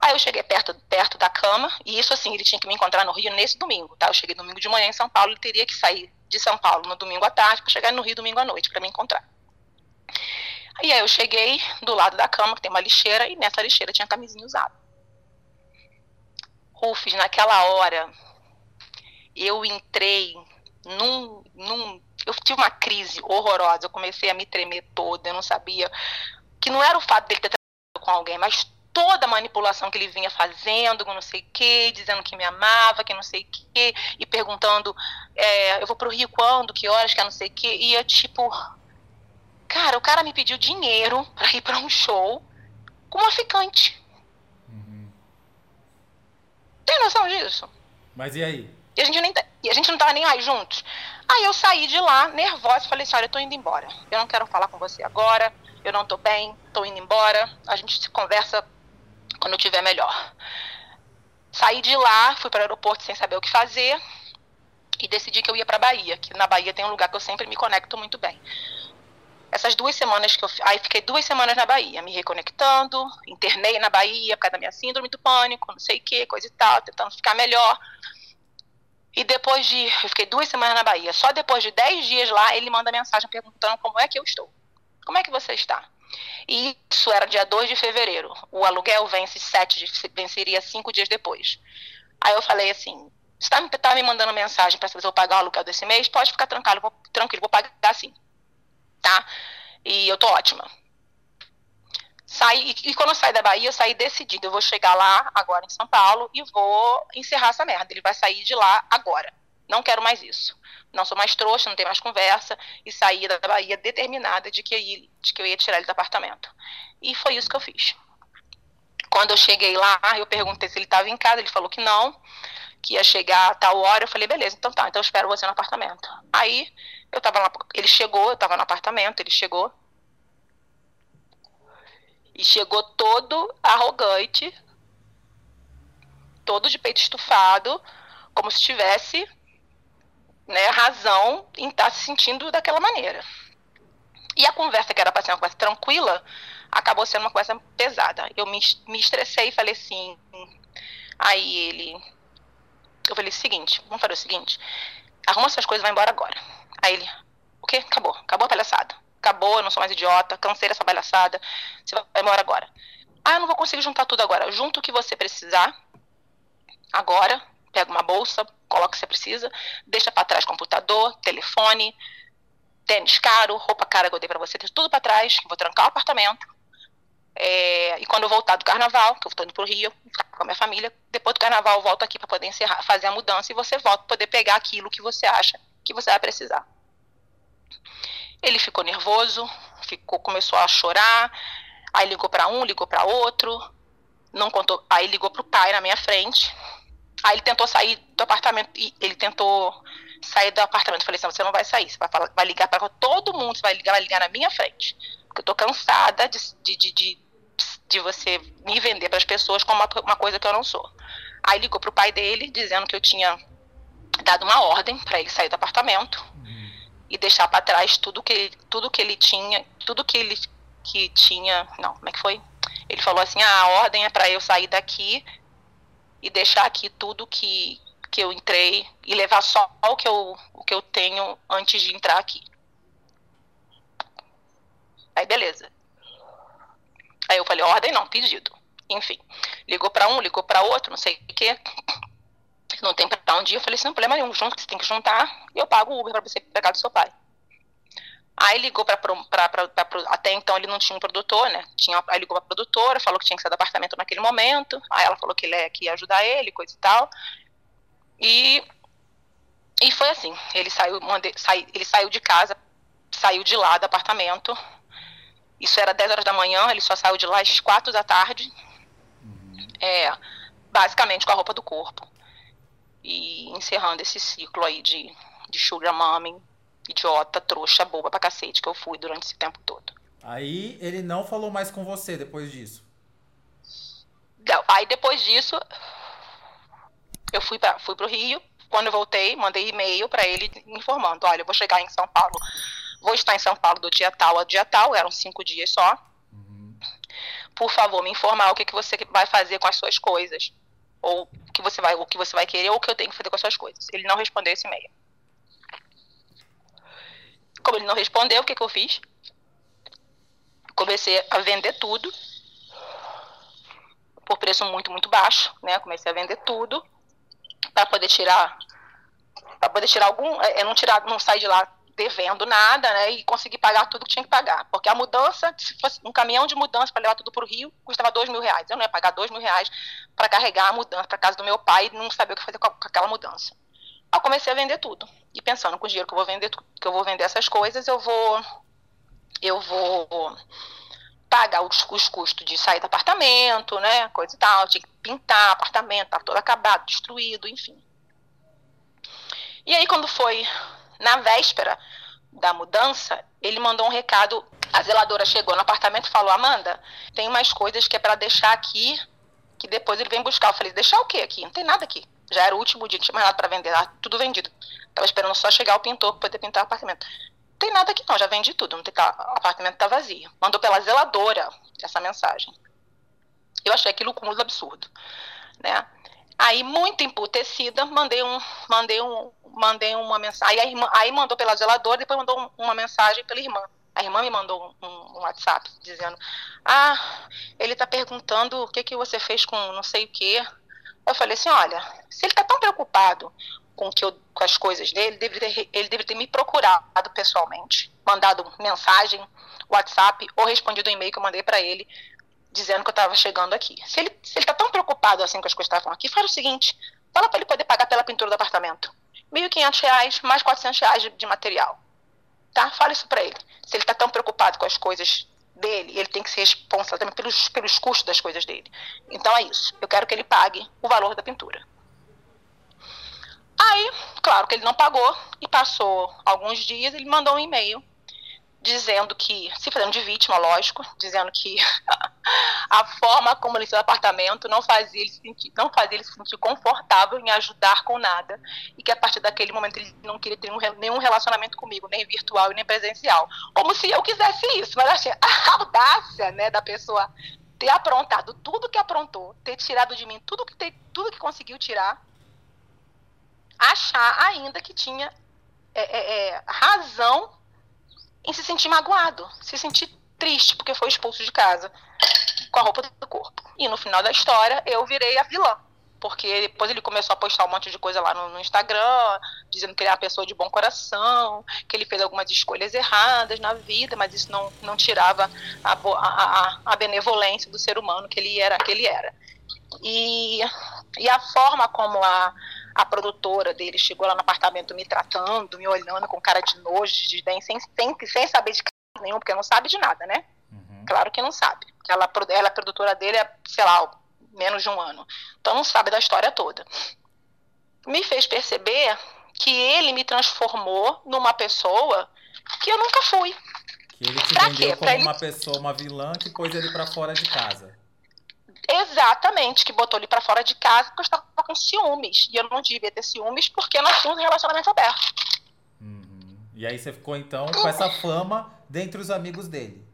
Aí eu cheguei perto, perto da cama, e isso assim, ele tinha que me encontrar no Rio nesse domingo, tá? Eu cheguei domingo de manhã em São Paulo, ele teria que sair de São Paulo no domingo à tarde para chegar no Rio domingo à noite para me encontrar. E aí eu cheguei do lado da cama, que tem uma lixeira, e nessa lixeira tinha camisinha usada. Rufus, naquela hora, eu entrei num, num. Eu tive uma crise horrorosa, eu comecei a me tremer toda, eu não sabia. Que não era o fato dele ter trabalhado com alguém, mas toda a manipulação que ele vinha fazendo, com não sei o quê, dizendo que me amava, que não sei o quê, e perguntando, é, eu vou pro Rio quando, que horas, que não sei o quê, e eu tipo, cara, o cara me pediu dinheiro para ir para um show com uma ficante. Tem noção disso? Mas e aí? E a gente, nem, e a gente não tava nem aí juntos. Aí eu saí de lá, nervosa, falei assim, olha, eu tô indo embora. Eu não quero falar com você agora, eu não tô bem, tô indo embora. A gente se conversa quando tiver melhor. Saí de lá, fui para o aeroporto sem saber o que fazer e decidi que eu ia para Bahia, que na Bahia tem um lugar que eu sempre me conecto muito bem. Essas duas semanas que eu. Aí fiquei duas semanas na Bahia, me reconectando, internei na Bahia por causa da minha síndrome do pânico, não sei o que, coisa e tal, tentando ficar melhor. E depois de. Eu fiquei duas semanas na Bahia. Só depois de dez dias lá, ele manda mensagem perguntando como é que eu estou. Como é que você está? E isso era dia 2 de fevereiro. O aluguel vence 7 de, venceria cinco dias depois. Aí eu falei assim: você está tá me mandando mensagem para saber se eu vou pagar o aluguel desse mês? Pode ficar tranquilo, vou, tranquilo, vou pagar sim. Tá? E eu tô ótima. Saí, e quando eu saí da Bahia, eu saí decidida. Eu vou chegar lá agora em São Paulo e vou encerrar essa merda. Ele vai sair de lá agora. Não quero mais isso. Não sou mais trouxa, não tem mais conversa. E saí da Bahia determinada de que, eu ia, de que eu ia tirar ele do apartamento. E foi isso que eu fiz. Quando eu cheguei lá, eu perguntei se ele estava em casa. Ele falou que não que ia chegar a tal hora, eu falei, beleza, então tá, então eu espero você no apartamento. Aí eu tava lá, ele chegou, eu tava no apartamento, ele chegou. E chegou todo arrogante, todo de peito estufado, como se tivesse né, razão em estar tá se sentindo daquela maneira. E a conversa que era para ser uma conversa tranquila, acabou sendo uma conversa pesada. Eu me, me estressei e falei assim. Aí ele, eu falei, seguinte, vamos fazer o seguinte, arruma suas coisas e vai embora agora. Aí ele, o quê? Acabou, acabou a palhaçada. Acabou, eu não sou mais idiota, cansei dessa palhaçada, você vai embora agora. Ah, eu não vou conseguir juntar tudo agora. Junta o que você precisar, agora, pega uma bolsa, coloca o que você precisa, deixa para trás computador, telefone, tênis caro, roupa cara que eu dei para você, tudo para trás, vou trancar o apartamento, é, e quando eu voltar do carnaval, que eu estou indo para o Rio, ficar com a minha família, depois do carnaval eu volto aqui para poder encerrar, fazer a mudança e você volta para poder pegar aquilo que você acha que você vai precisar. Ele ficou nervoso, ficou, começou a chorar, aí ligou para um, ligou para outro, não contou, aí ligou para o pai na minha frente, aí ele tentou sair do apartamento, ele tentou sair do apartamento, eu falei assim, você não vai sair, você vai, falar, vai ligar para todo mundo, você vai ligar, vai ligar na minha frente. Porque eu tô cansada de, de, de, de você me vender para as pessoas como uma, uma, coisa que eu não sou. Aí ligou pro pai dele, dizendo que eu tinha dado uma ordem para ele sair do apartamento. E deixar para trás tudo que ele, tudo que ele tinha, tudo que ele que tinha, não, como é que foi? Ele falou assim: ah, "A ordem é para eu sair daqui e deixar aqui tudo que que eu entrei e levar só o que eu o que eu tenho antes de entrar aqui". Aí beleza. Aí eu falei, ordem não, pedido. Enfim, ligou para um, ligou para outro, não sei o quê. Não tem para um dia. Eu falei, sem problema nenhum, junto, você tem que juntar. E eu pago o Uber para você pegar do seu pai. Aí ligou para até então ele não tinha um produtor, né? Tinha, aí ligou para produtora, falou que tinha que sair do apartamento naquele momento. Aí ela falou que ele é, que ia ajudar ele, coisa e tal. E e foi assim, ele saiu, mandei, sai, ele saiu de casa, saiu de lá do apartamento, isso era 10 horas da manhã, ele só saiu de lá às 4 da tarde. Uhum. É, basicamente com a roupa do corpo. E encerrando esse ciclo aí de, de sugar mommy, idiota, trouxa, boba pra cacete que eu fui durante esse tempo todo. Aí ele não falou mais com você depois disso? Não, aí depois disso, eu fui, pra, fui pro Rio. Quando eu voltei, mandei e-mail para ele informando: olha, eu vou chegar em São Paulo Vou estar em São Paulo do dia tal ao dia tal, eram cinco dias só. Uhum. Por favor, me informar o que, que você vai fazer com as suas coisas. Ou que você vai, o que você vai querer, ou o que eu tenho que fazer com as suas coisas. Ele não respondeu esse e-mail. Como ele não respondeu, o que, que eu fiz? Comecei a vender tudo por preço muito, muito baixo, né? Comecei a vender tudo para poder tirar para poder tirar algum, é, não tirar, não sair de lá devendo nada, né, e conseguir pagar tudo que tinha que pagar. Porque a mudança, se fosse um caminhão de mudança para levar tudo para o Rio, custava dois mil reais. Eu não ia pagar dois mil reais para carregar a mudança para casa do meu pai e não saber o que fazer com, com aquela mudança. Aí eu comecei a vender tudo. E pensando com o dinheiro que eu vou vender, que eu vou vender essas coisas, eu vou eu vou pagar os, os custos de sair do apartamento, né? Coisa e tal, tinha que pintar apartamento, tá todo acabado, destruído, enfim. E aí, quando foi na véspera da mudança, ele mandou um recado. A zeladora chegou no apartamento e falou: Amanda, tem umas coisas que é para deixar aqui, que depois ele vem buscar. Eu falei: deixar o quê aqui? Não tem nada aqui. Já era o último dia, não tinha mais nada para vender, tudo vendido. Tava esperando só chegar o pintor para poder pintar o apartamento tem nada aqui não, já vendi tudo, não tem, tá, o apartamento tá vazio. Mandou pela zeladora essa mensagem. Eu achei aquilo um absurdo, né? Aí, muito emputecida, mandei um, mandei um, mandei uma mensagem. Aí, irmã, aí mandou pela zeladora, depois mandou uma mensagem pela irmã. A irmã me mandou um, um, WhatsApp dizendo: Ah, ele está perguntando o que, que você fez com não sei o quê. Eu falei assim: olha, se ele está tão preocupado com, que eu, com as coisas dele, ele deveria ter me procurado pessoalmente, mandado mensagem, WhatsApp ou respondido o um e-mail que eu mandei para ele dizendo que eu estava chegando aqui. Se ele se está tão preocupado assim com as coisas que estavam aqui, faz o seguinte: fala para ele poder pagar pela pintura do apartamento. R$ 1.500 mais R$ 400 de, de material. Tá? Fala isso para ele. Se ele está tão preocupado com as coisas dele, ele tem que ser responsável também pelos, pelos custos das coisas dele. Então é isso. Eu quero que ele pague o valor da pintura. Aí, claro que ele não pagou e passou alguns dias, ele mandou um e-mail dizendo que, se fazendo de vítima, lógico, dizendo que [laughs] a forma como ele fez o apartamento não fazia, ele se sentir, não fazia ele se sentir confortável em ajudar com nada e que a partir daquele momento ele não queria ter nenhum relacionamento comigo, nem virtual e nem presencial. Como se eu quisesse isso, mas achei a [laughs] audácia né, da pessoa ter aprontado tudo que aprontou, ter tirado de mim tudo que, ter, tudo que conseguiu tirar achar ainda que tinha é, é, é, razão em se sentir magoado, se sentir triste porque foi expulso de casa com a roupa do corpo. E no final da história eu virei a vilã. Porque depois ele começou a postar um monte de coisa lá no, no Instagram, dizendo que ele é uma pessoa de bom coração, que ele fez algumas escolhas erradas na vida, mas isso não, não tirava a, a, a benevolência do ser humano que ele era. Que ele era. E, e a forma como a, a produtora dele chegou lá no apartamento me tratando, me olhando com cara de nojo, de desdém, sem, sem, sem saber de nenhum, porque não sabe de nada, né? Uhum. Claro que não sabe. Ela, ela é produtora dele há, sei lá, menos de um ano. Então não sabe da história toda. Me fez perceber que ele me transformou numa pessoa que eu nunca fui. Que ele te pra vendeu quê? como pra uma ele... pessoa, uma vilã que pôs ele para fora de casa. Exatamente, que botou ele para fora de casa porque eu estava com ciúmes. E eu não devia ter ciúmes porque nós tínhamos um relacionamento aberto. Uhum. E aí você ficou então com essa fama dentre os amigos dele.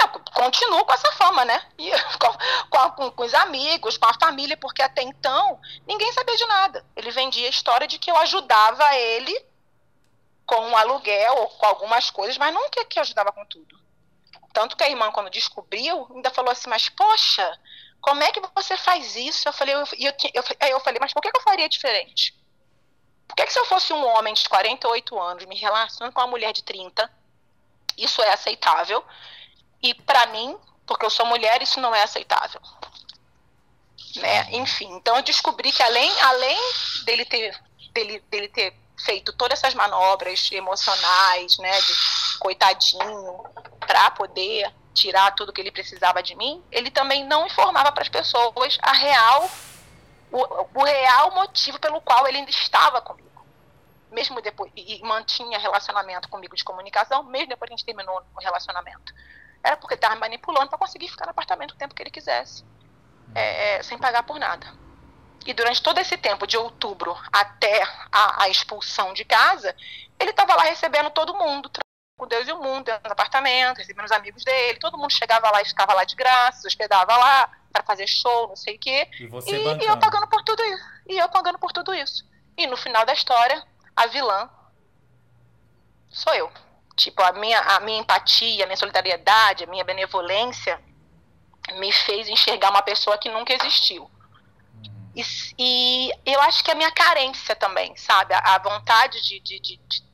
Eu continuo com essa fama, né? E, [laughs] com, com, com, os amigos, com a família, porque até então ninguém sabia de nada. Ele vendia a história de que eu ajudava ele com um aluguel ou com algumas coisas, mas nunca que eu ajudava com tudo. Tanto que a irmã, quando descobriu, ainda falou assim, mas poxa, como é que você faz isso? Eu falei, eu, eu, eu, aí eu falei, mas por que, que eu faria diferente? Por que, que se eu fosse um homem de 48 anos, me relacionando com uma mulher de 30, isso é aceitável? E para mim, porque eu sou mulher, isso não é aceitável. Né? Enfim, então eu descobri que além, além dele ter, dele, dele ter feito todas essas manobras emocionais, né, de coitadinho, para poder tirar tudo que ele precisava de mim, ele também não informava para as pessoas a real, o, o, real motivo pelo qual ele ainda estava comigo. Mesmo depois, e mantinha relacionamento comigo de comunicação, mesmo depois que a gente terminou o relacionamento. Era porque estava manipulando para conseguir ficar no apartamento o tempo que ele quisesse, é, é, sem pagar por nada. E durante todo esse tempo, de outubro até a, a expulsão de casa, ele estava lá recebendo todo mundo, com Deus e o mundo, dentro do apartamento, recebendo os amigos dele, todo mundo chegava lá e ficava lá de graça, hospedava lá para fazer show, não sei o quê. E, você e, e eu pagando por tudo isso. E eu pagando por tudo isso. E no final da história, a vilã sou eu. Tipo, a minha, a minha empatia, a minha solidariedade, a minha benevolência me fez enxergar uma pessoa que nunca existiu. Uhum. E, e, eu acho que a minha carência também, sabe? A, a vontade de, de, de, de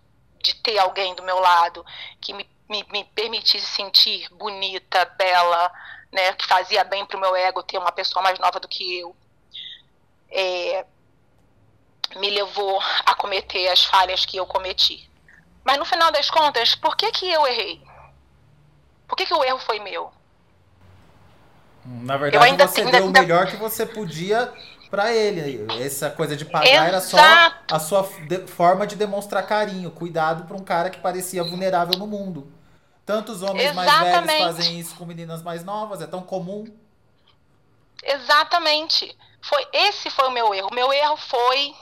ter alguém do meu lado que me, me, me permitisse sentir bonita, bela, né, que fazia bem para o meu ego ter uma pessoa mais nova do que eu, é, me levou a cometer as falhas que eu cometi. Mas no final das contas, por que, que eu errei? Por que, que o erro foi meu? Na verdade, você tenho, deu ainda... o melhor que você podia para ele. Essa coisa de pagar Exato. era só a sua forma de demonstrar carinho, cuidado para um cara que parecia vulnerável no mundo. Tantos homens Exatamente. mais velhos fazem isso com meninas mais novas, é tão comum. Exatamente. Foi esse foi o meu erro. O meu erro foi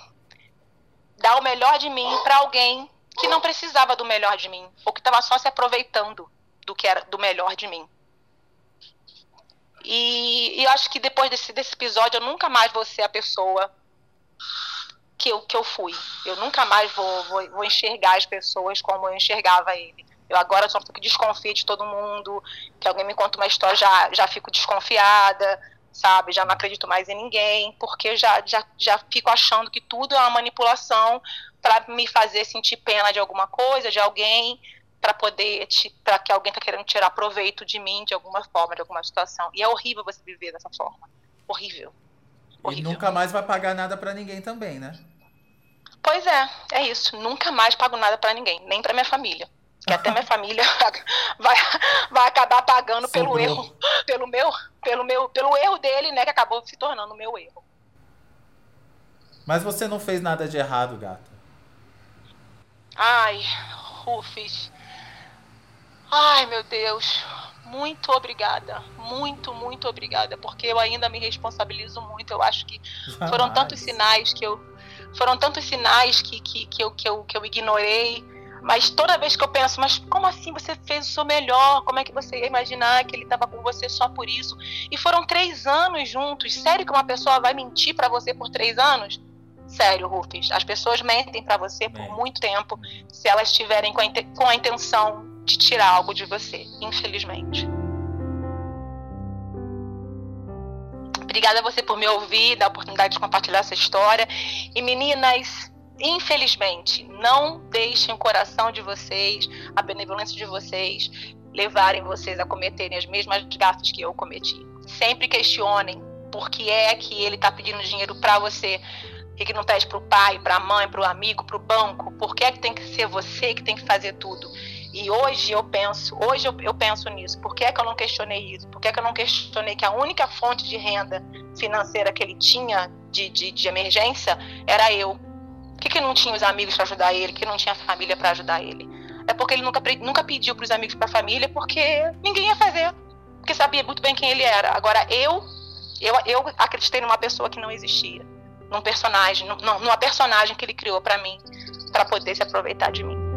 dar o melhor de mim para alguém que não precisava do melhor de mim, ou que estava só se aproveitando do que era do melhor de mim. E, e, eu acho que depois desse, desse episódio eu nunca mais vou ser a pessoa que eu, que eu fui. Eu nunca mais vou, vou, vou enxergar as pessoas como eu enxergava ele. Eu agora sou um pouco desconfia de todo mundo, que alguém me conta uma história, já, já fico desconfiada, sabe? Já não acredito mais em ninguém, porque já, já, já fico achando que tudo é uma manipulação para me fazer sentir pena de alguma coisa, de alguém, para poder, para que alguém está querendo tirar proveito de mim de alguma forma, de alguma situação. E é horrível você viver dessa forma. Horrível. horrível. E nunca mais vai pagar nada para ninguém também, né? Pois é, é isso. Nunca mais pago nada para ninguém, nem para minha família. Que até minha família [laughs] vai, vai acabar pagando Sobrou. pelo erro, pelo meu, pelo meu, pelo erro dele, né, que acabou se tornando o meu erro. Mas você não fez nada de errado, gata. Ai, Rufus. Ai, meu Deus. Muito obrigada. Muito, muito obrigada. Porque eu ainda me responsabilizo muito. Eu acho que foram tantos sinais que eu. Foram tantos sinais que, que, que, eu, que, eu, que eu ignorei. Mas toda vez que eu penso, mas como assim você fez o seu melhor? Como é que você ia imaginar que ele estava com você só por isso? E foram três anos juntos. Sério que uma pessoa vai mentir para você por três anos? Sério, Rufus. As pessoas mentem para você por muito tempo se elas estiverem com, com a intenção de tirar algo de você, infelizmente. Obrigada a você por me ouvir, dar a oportunidade de compartilhar essa história. E meninas, infelizmente, não deixem o coração de vocês, a benevolência de vocês, levarem vocês a cometerem as mesmas gafes que eu cometi. Sempre questionem por que é que ele está pedindo dinheiro para você, por que não pede para o pai, para a mãe, para o amigo, para o banco, por que é que tem que ser você que tem que fazer tudo. E hoje eu penso, hoje eu, eu, penso nisso. Por que é que eu não questionei isso? Por que é que eu não questionei que a única fonte de renda financeira que ele tinha de, de, de emergência era eu? Por que, que não tinha os amigos para ajudar ele? Que não tinha família para ajudar ele? É porque ele nunca, nunca pediu para os amigos para a família, porque ninguém ia fazer. Porque sabia muito bem quem ele era. Agora eu, eu, eu acreditei numa pessoa que não existia, num personagem, numa personagem que ele criou para mim, para poder se aproveitar de mim.